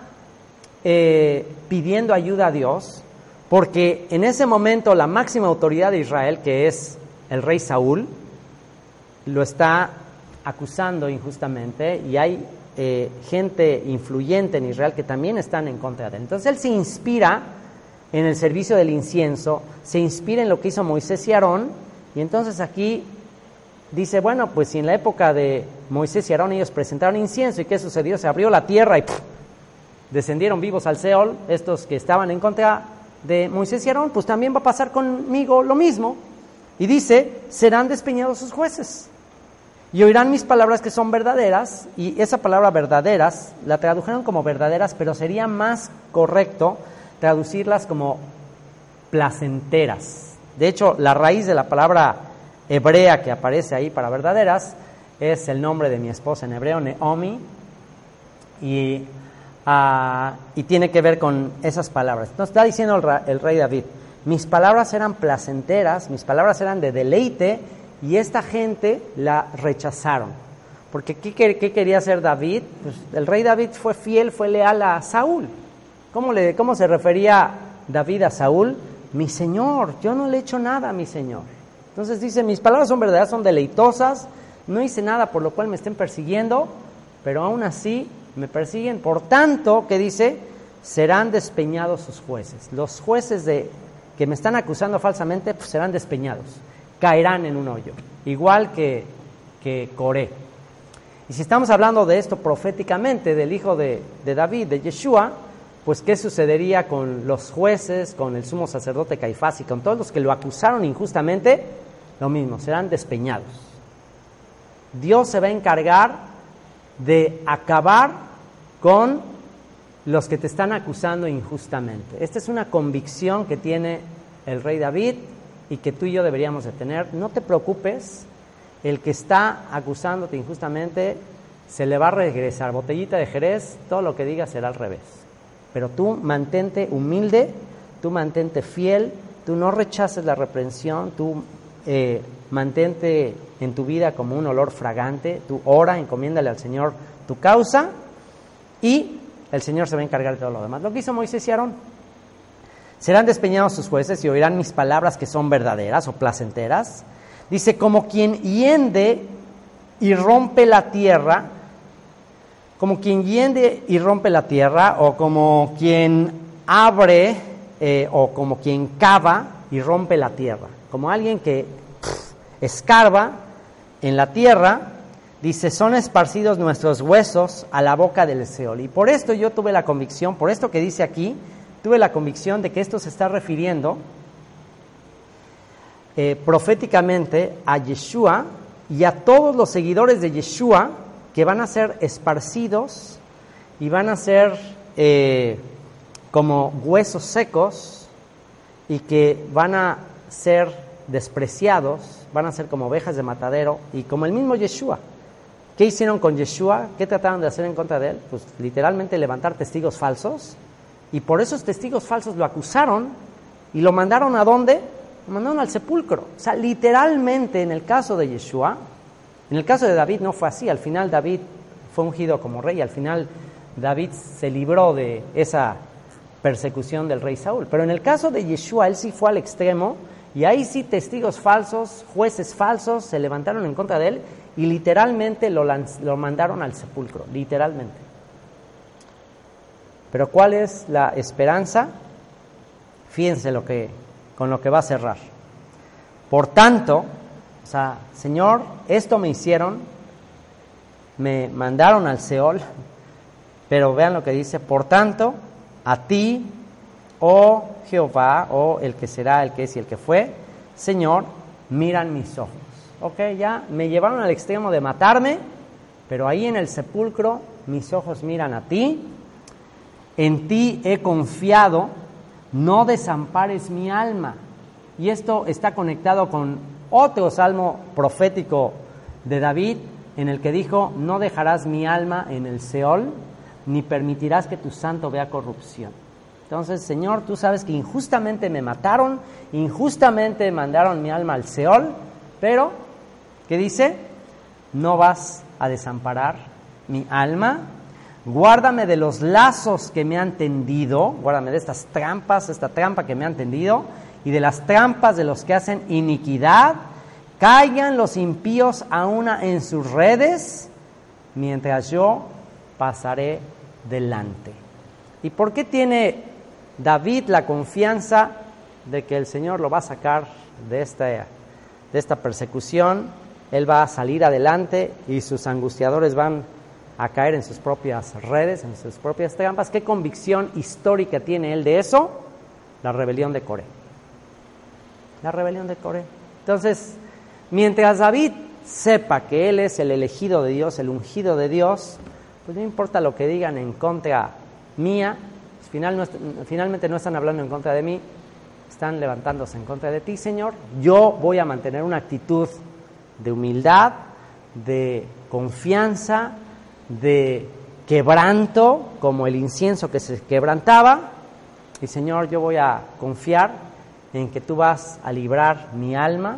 eh, pidiendo ayuda a Dios porque en ese momento la máxima autoridad de Israel, que es el rey Saúl, lo está acusando injustamente y hay eh, gente influyente en Israel que también están en contra de él. Entonces él se inspira en el servicio del incienso, se inspira en lo que hizo Moisés y Aarón, y entonces aquí dice, bueno, pues si en la época de Moisés y Aarón ellos presentaron incienso, ¿y qué sucedió? Se abrió la tierra y descendieron vivos al Seol, estos que estaban en contra de Moisés y Aarón, pues también va a pasar conmigo lo mismo. Y dice, serán despeñados sus jueces. Y oirán mis palabras que son verdaderas, y esa palabra verdaderas la tradujeron como verdaderas, pero sería más correcto traducirlas como placenteras. De hecho, la raíz de la palabra hebrea que aparece ahí para verdaderas es el nombre de mi esposa en hebreo, Neomi, y Ah, y tiene que ver con esas palabras. Entonces está diciendo el, rey David, mis palabras eran placenteras, mis palabras eran de deleite y esta gente la rechazaron. Porque ¿qué, quería hacer David? Pues el rey David fue fiel, fue leal a Saúl. ¿Cómo, le, ¿Cómo se refería David a Saúl? Mi Señor, yo no le he hecho nada a mi Señor. Entonces dice, mis palabras son verdaderas, son deleitosas, no hice nada por lo cual me estén persiguiendo, pero aún así me persiguen, por tanto, que dice, serán despeñados sus jueces. Los jueces de, que me están acusando falsamente pues, serán despeñados, caerán en un hoyo, igual que, que Coré. Y si estamos hablando de esto proféticamente, del hijo de, de David, de Yeshua, pues qué sucedería con los jueces, con el sumo sacerdote Caifás y con todos los que lo acusaron injustamente, lo mismo, serán despeñados. Dios se va a encargar de acabar con los que te están acusando injustamente. Esta es una convicción que tiene el rey David y que tú y yo deberíamos de tener. No te preocupes, el que está acusándote injustamente se le va a regresar. Botellita de Jerez, todo lo que diga será al revés. Pero tú mantente humilde, tú mantente fiel, tú no rechaces la reprensión, tú eh, mantente en tu vida como un olor fragante, tú ora, encomiéndale al Señor tu causa y el Señor se va a encargar de todo lo demás. Lo que hizo Moisés y Aarón. Serán despeñados sus jueces y oirán mis palabras que son verdaderas o placenteras. Dice, como quien hiende y rompe la tierra, como quien hiende y rompe la tierra, o como quien abre, eh, o como quien cava y rompe la tierra como alguien que escarba en la tierra, dice, son esparcidos nuestros huesos a la boca del Seol. Y por esto yo tuve la convicción, por esto que dice aquí, tuve la convicción de que esto se está refiriendo eh, proféticamente a Yeshua y a todos los seguidores de Yeshua que van a ser esparcidos y van a ser eh, como huesos secos y que van a ser despreciados, van a ser como ovejas de matadero y como el mismo Yeshua. ¿Qué hicieron con Yeshua? ¿Qué trataron de hacer en contra de él? Pues literalmente levantar testigos falsos y por esos testigos falsos lo acusaron y lo mandaron a dónde? Lo mandaron al sepulcro. O sea, literalmente en el caso de Yeshua, en el caso de David no fue así. Al final David fue ungido como rey. Al final David se libró de esa persecución del rey Saúl. Pero en el caso de Yeshua, él sí fue al extremo y ahí sí testigos falsos, jueces falsos se levantaron en contra de él y literalmente lo, lo mandaron al sepulcro, literalmente. Pero ¿cuál es la esperanza? Fíjense lo que, con lo que va a cerrar. Por tanto, o sea, Señor, esto me hicieron, me mandaron al Seol, pero vean lo que dice, por tanto, a ti, oh Jehová, o el que será, el que es y el que fue, Señor, miran mis ojos. Ok, ya me llevaron al extremo de matarme, pero ahí en el sepulcro mis ojos miran a ti, en ti he confiado, no desampares mi alma. Y esto está conectado con otro salmo profético de David, en el que dijo, no dejarás mi alma en el Seol, ni permitirás que tu santo vea corrupción. Entonces, Señor, tú sabes que injustamente me mataron, injustamente mandaron mi alma al Seol, pero, ¿qué dice? No vas a desamparar mi alma, guárdame de los lazos que me han tendido, guárdame de estas trampas, esta trampa que me han tendido, y de las trampas de los que hacen iniquidad, caigan los impíos a una en sus redes, mientras yo pasaré delante. ¿Y por qué tiene David la confianza de que el Señor lo va a sacar de esta, de esta persecución? Él va a salir adelante y sus angustiadores van a caer en sus propias redes, en sus propias trampas. ¿Qué convicción histórica tiene él de eso? La rebelión de Coré. La rebelión de Coré. Entonces, mientras David sepa que él es el elegido de Dios, el ungido de Dios, pues no importa lo que digan en contra mía, final finalmente no están hablando en contra de mí, están levantándose en contra de ti, Señor. Yo voy a mantener una actitud de humildad, de confianza, de quebranto, como el incienso que se quebrantaba. Y Señor, yo voy a confiar en que tú vas a librar mi alma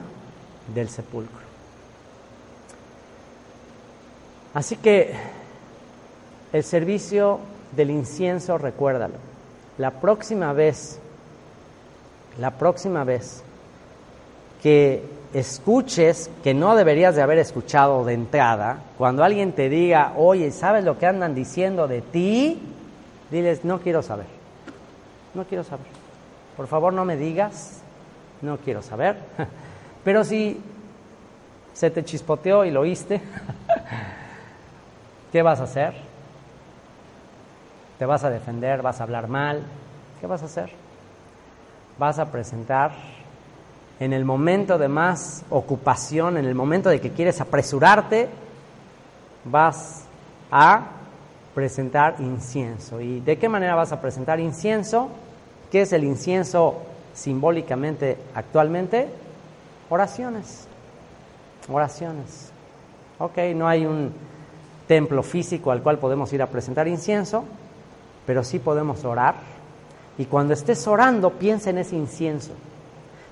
del sepulcro. Así que el servicio del incienso, recuérdalo. La próxima vez, la próxima vez que escuches que no deberías de haber escuchado de entrada, cuando alguien te diga, oye, ¿sabes lo que andan diciendo de ti? Diles, no quiero saber, no quiero saber. Por favor, no me digas, no quiero saber. Pero si se te chispoteó y lo oíste, ¿qué vas a hacer? ¿Te vas a defender? ¿Vas a hablar mal? ¿Qué vas a hacer? Vas a presentar en el momento de más ocupación, en el momento de que quieres apresurarte, vas a presentar incienso. ¿Y de qué manera vas a presentar incienso? ¿Qué es el incienso simbólicamente actualmente? Oraciones. Oraciones. Ok, no hay un templo físico al cual podemos ir a presentar incienso, pero sí podemos orar. Y cuando estés orando, piensa en ese incienso.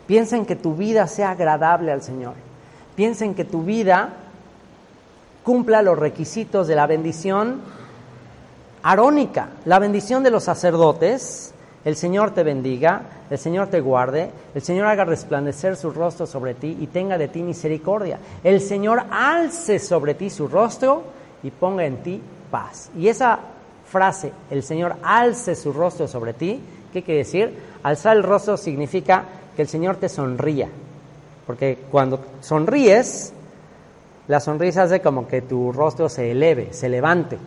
Piensa en que tu vida sea agradable al Señor. Piensa en que tu vida cumpla los requisitos de la bendición arónica, la bendición de los sacerdotes. El Señor te bendiga, el Señor te guarde, el Señor haga resplandecer su rostro sobre ti y tenga de ti misericordia. El Señor alce sobre ti su rostro y ponga en ti paz. Y esa frase, el Señor alce su rostro sobre ti, ¿qué quiere decir? Alzar el rostro significa que el Señor te sonría. Porque cuando sonríes, la sonrisa hace como que tu rostro se eleve, se levante.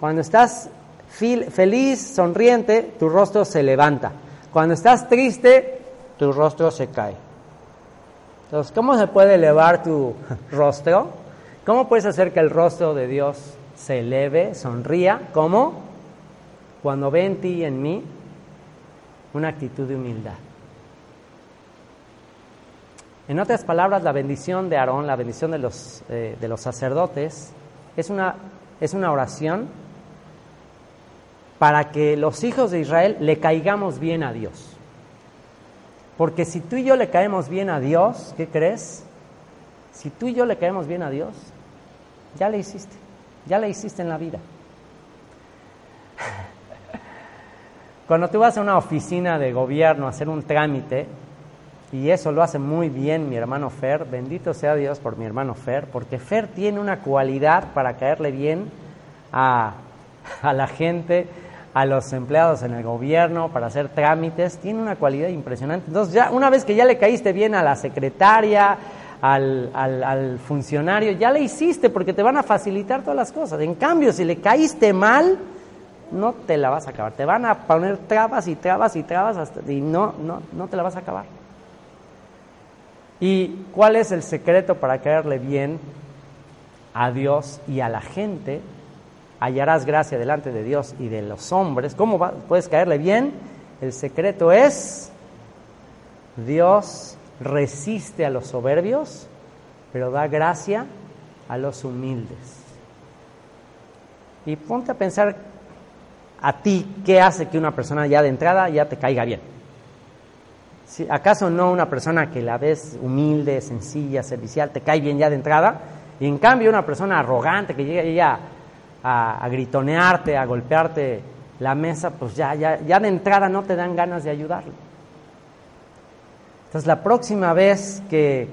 Cuando estás feliz, sonriente, tu rostro se levanta. Cuando estás triste, tu rostro se cae. Entonces, ¿cómo se puede elevar tu rostro? ¿Cómo puedes hacer que el rostro de Dios se eleve, sonría? ¿Cómo? cuando ve en ti y en mí una actitud de humildad. En otras palabras, la bendición de Aarón, la bendición de los, eh, de los sacerdotes, es una, es una oración para que los hijos de Israel le caigamos bien a Dios. Porque si tú y yo le caemos bien a Dios, ¿qué crees? Si tú y yo le caemos bien a Dios, ya le hiciste, ya le hiciste en la vida. Cuando tú vas a una oficina de gobierno a hacer un trámite, y eso lo hace muy bien mi hermano Fer, bendito sea Dios por mi hermano Fer, porque Fer tiene una cualidad para caerle bien a, a la gente, a los empleados en el gobierno, para hacer trámites, tiene una cualidad impresionante. Entonces, ya una vez que ya le caíste bien a la secretaria, al, al, funcionario, ya le hiciste porque te van a facilitar todas las cosas. En cambio, si le caíste mal, no te la vas a acabar. Te van a poner trabas y trabas y trabas hasta, y no, no, no te la vas a acabar. ¿Y cuál es el secreto para caerle bien a Dios y a la gente? Hallarás gracia delante de Dios y de los hombres. ¿Cómo puedes caerle bien? El secreto es Dios resiste a los soberbios, pero da gracia a los humildes. Y ponte a pensar a ti qué hace que una persona ya de entrada ya te caiga bien. Si, ¿Acaso no una persona que la ves humilde, sencilla, servicial, te cae bien ya de entrada? Y en cambio una persona arrogante que llega ya a, a gritonearte, a golpearte la mesa, pues ya, ya, ya de entrada no te dan ganas de ayudarlo. Entonces la próxima vez que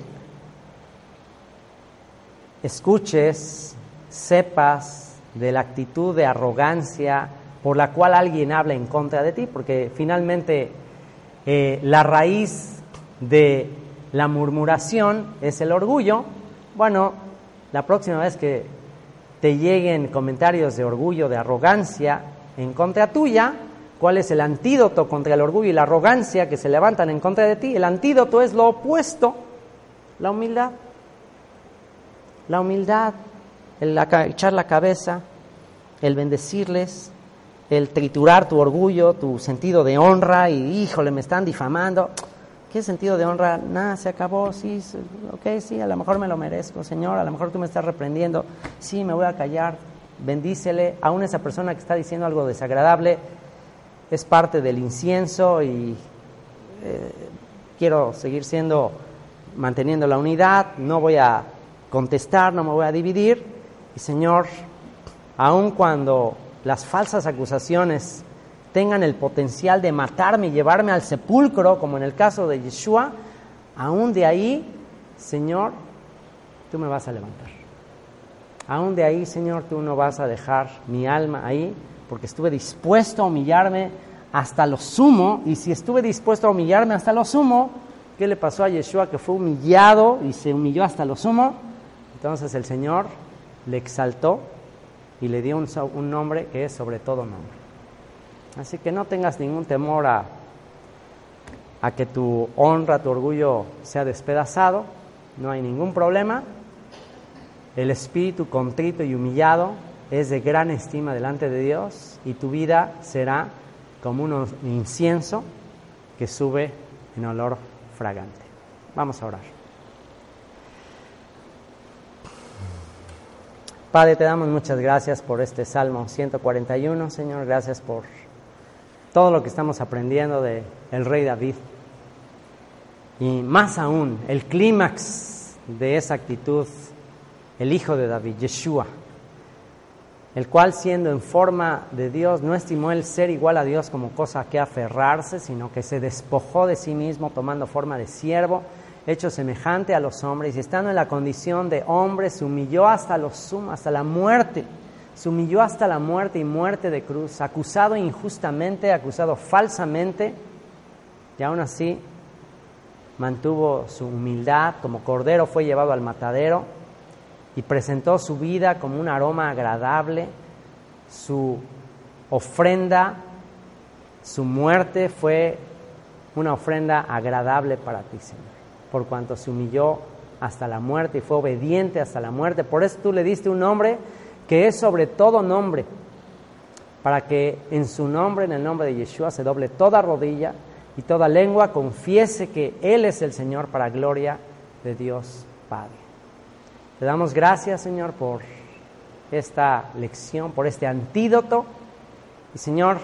escuches, sepas de la actitud de arrogancia por la cual alguien habla en contra de ti, porque finalmente eh, la raíz de la murmuración es el orgullo, bueno, la próxima vez que te lleguen comentarios de orgullo, de arrogancia en contra tuya, ¿cuál es el antídoto contra el orgullo y la arrogancia que se levantan en contra de ti? El antídoto es lo opuesto, la humildad. La humildad, el echar la cabeza, el bendecirles, el triturar tu orgullo, tu sentido de honra y híjole, me están difamando. ¿Qué sentido de honra? Nada, se acabó, sí, ok, sí, a lo mejor me lo merezco, Señor, a lo mejor tú me estás reprendiendo, sí, me voy a callar, bendícele, aún esa persona que está diciendo algo desagradable es parte del incienso y eh, quiero seguir siendo, manteniendo la unidad, no voy a contestar, no me voy a dividir, y Señor, aun cuando las falsas acusaciones tengan el potencial de matarme y llevarme al sepulcro, como en el caso de Yeshua, aún de ahí, Señor, tú me vas a levantar. Aún de ahí, Señor, tú no vas a dejar mi alma ahí, porque estuve dispuesto a humillarme hasta lo sumo, y si estuve dispuesto a humillarme hasta lo sumo, ¿qué le pasó a Yeshua que fue humillado y se humilló hasta lo sumo? Entonces el Señor le exaltó y le dio un, nombre que es sobre todo nombre. Así que no tengas ningún temor a que tu honra, tu orgullo sea despedazado, no hay ningún problema. El espíritu contrito y humillado es de gran estima delante de Dios y tu vida será como un incienso que sube en olor fragante. Vamos a orar. Padre, te damos muchas gracias por este Salmo 141, Señor. Gracias por todo lo que estamos aprendiendo de el rey David. Y más aún, el clímax de esa actitud, el hijo de David, Yeshua, el cual siendo en forma de Dios, no estimó el ser igual a Dios como cosa a que aferrarse, sino que se despojó de sí mismo tomando forma de siervo hecho semejante a los hombres, y estando en la condición de hombre, se humilló hasta, los, hasta la muerte, se humilló hasta la muerte y muerte de cruz, acusado injustamente, acusado falsamente, y aún así mantuvo su humildad, como cordero fue llevado al matadero, y presentó su vida como un aroma agradable, su ofrenda, su muerte fue una ofrenda agradable para ti, Señor por cuanto se humilló hasta la muerte y fue obediente hasta la muerte. Por eso tú le diste un nombre que es sobre todo nombre, para que en su nombre, en el nombre de Yeshua, se doble toda rodilla y toda lengua confiese que Él es el Señor para gloria de Dios Padre. Te damos gracias, Señor, por esta lección, por este antídoto. Y, Señor,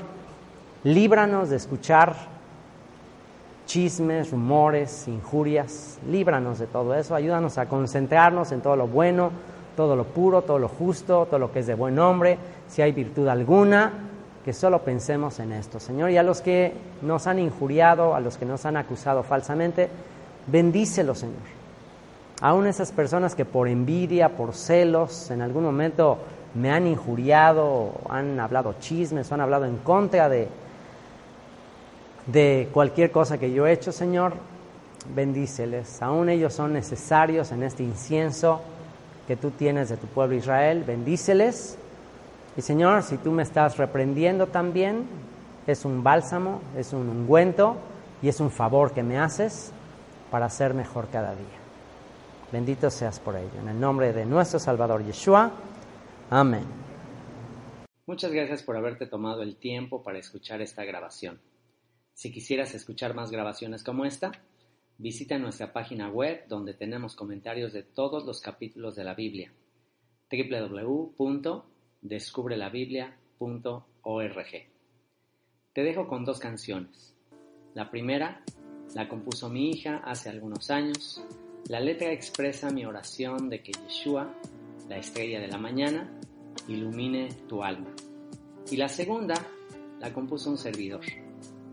líbranos de escuchar chismes, rumores, injurias. Líbranos de todo eso. Ayúdanos a concentrarnos en todo lo bueno, todo lo puro, todo lo justo, todo lo que es de buen nombre. Si hay virtud alguna, que solo pensemos en esto, Señor. Y a los que nos han injuriado, a los que nos han acusado falsamente, bendícelo, Señor aún esas personas que por envidia, por celos, en algún momento me han injuriado, han hablado chismes, han hablado en contra de, de cualquier cosa que yo he hecho, Señor, bendíceles. Aún ellos son necesarios en este incienso que tú tienes de tu pueblo Israel, bendíceles. Y Señor, si tú me estás reprendiendo también, es un bálsamo, es un ungüento y es un favor que me haces para ser mejor cada día. Bendito seas por ello. En el nombre de nuestro Salvador Yeshua. Amén. Muchas gracias por haberte tomado el tiempo para escuchar esta grabación. Si quisieras escuchar más grabaciones como esta, visita nuestra página web donde tenemos comentarios de todos los capítulos de la Biblia www.descubrelabiblia.org. Te dejo con dos canciones. La primera la compuso mi hija hace algunos años la letra expresa mi oración de que Yeshua, la estrella de la mañana, ilumine tu alma. Y la segunda la compuso un servidor,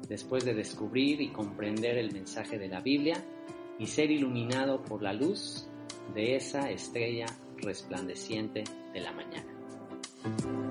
después de descubrir y comprender el mensaje de la Biblia y ser iluminado por la luz de esa estrella resplandeciente de la mañana.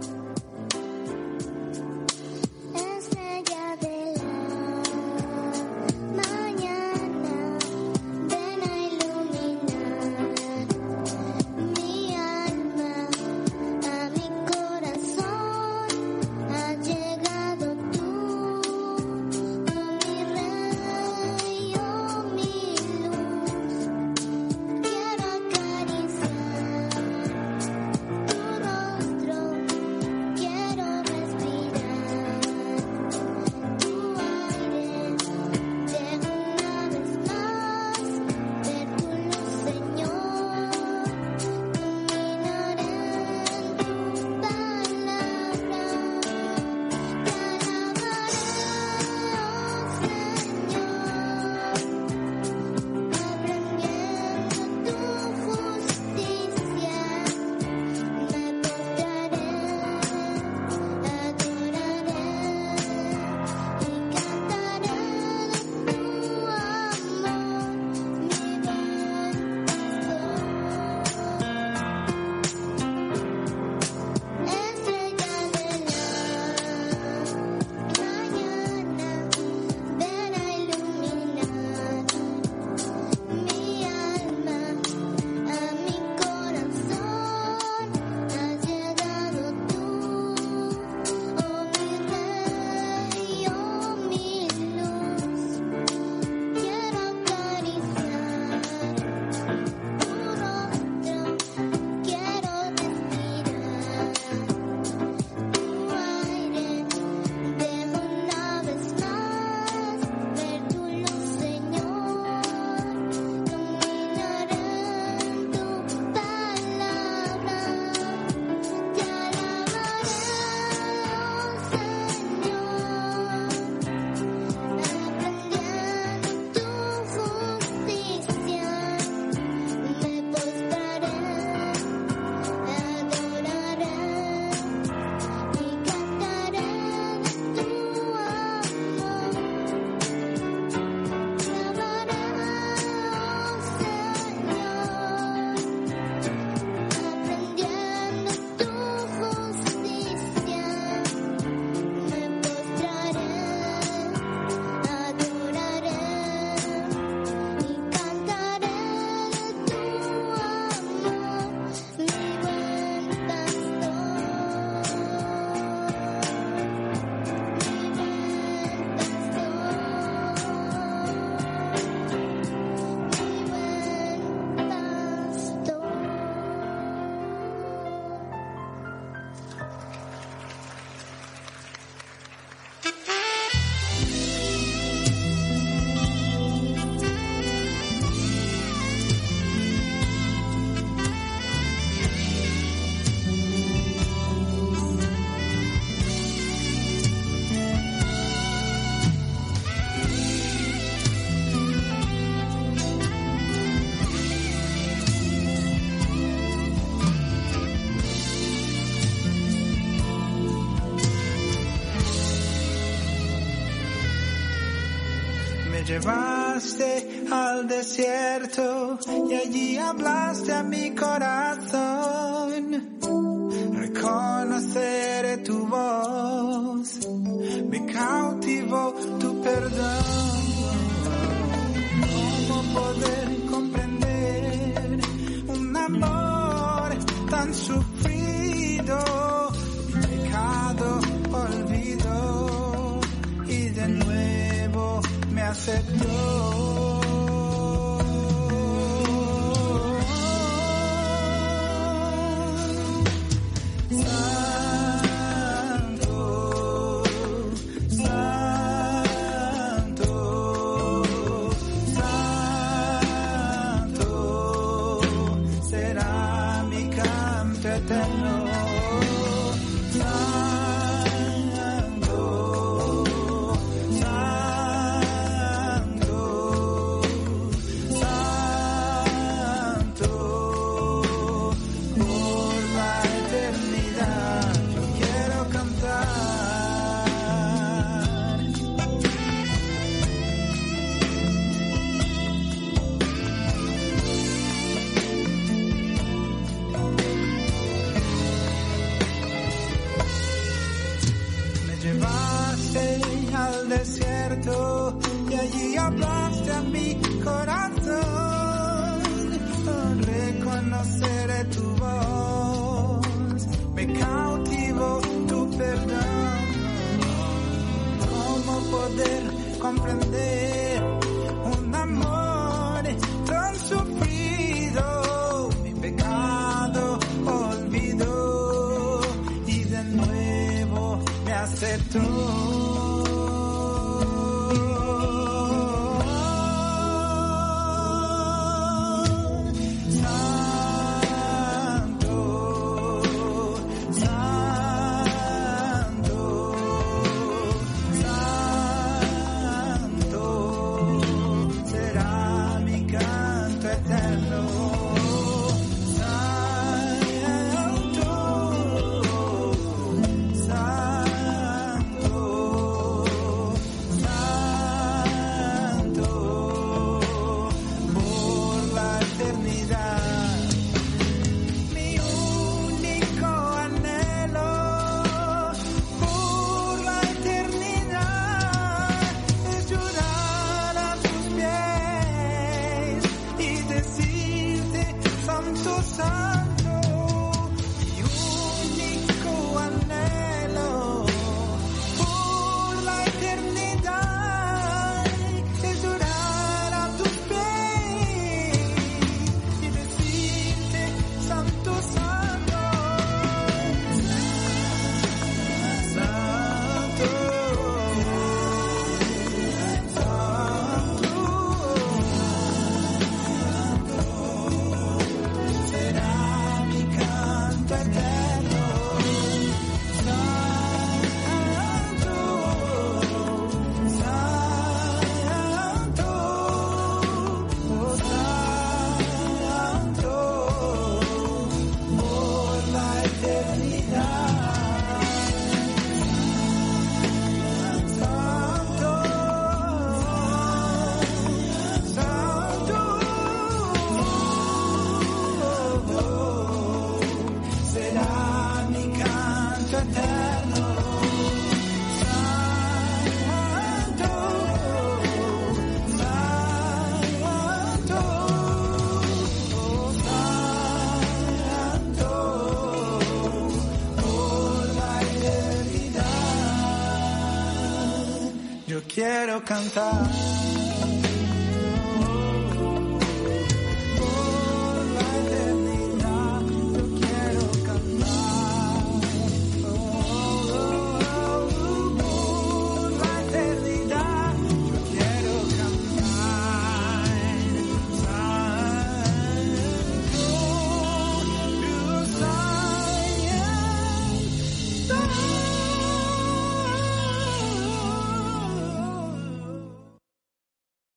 al desierto y allí hablaste a mi corazón. Reconoceré tu voz, me cautivó tu perdón. ¿Cómo poder comprender un amor tan sufrido? Pecado, olvido y de nuevo me aceptó. quiero cantar.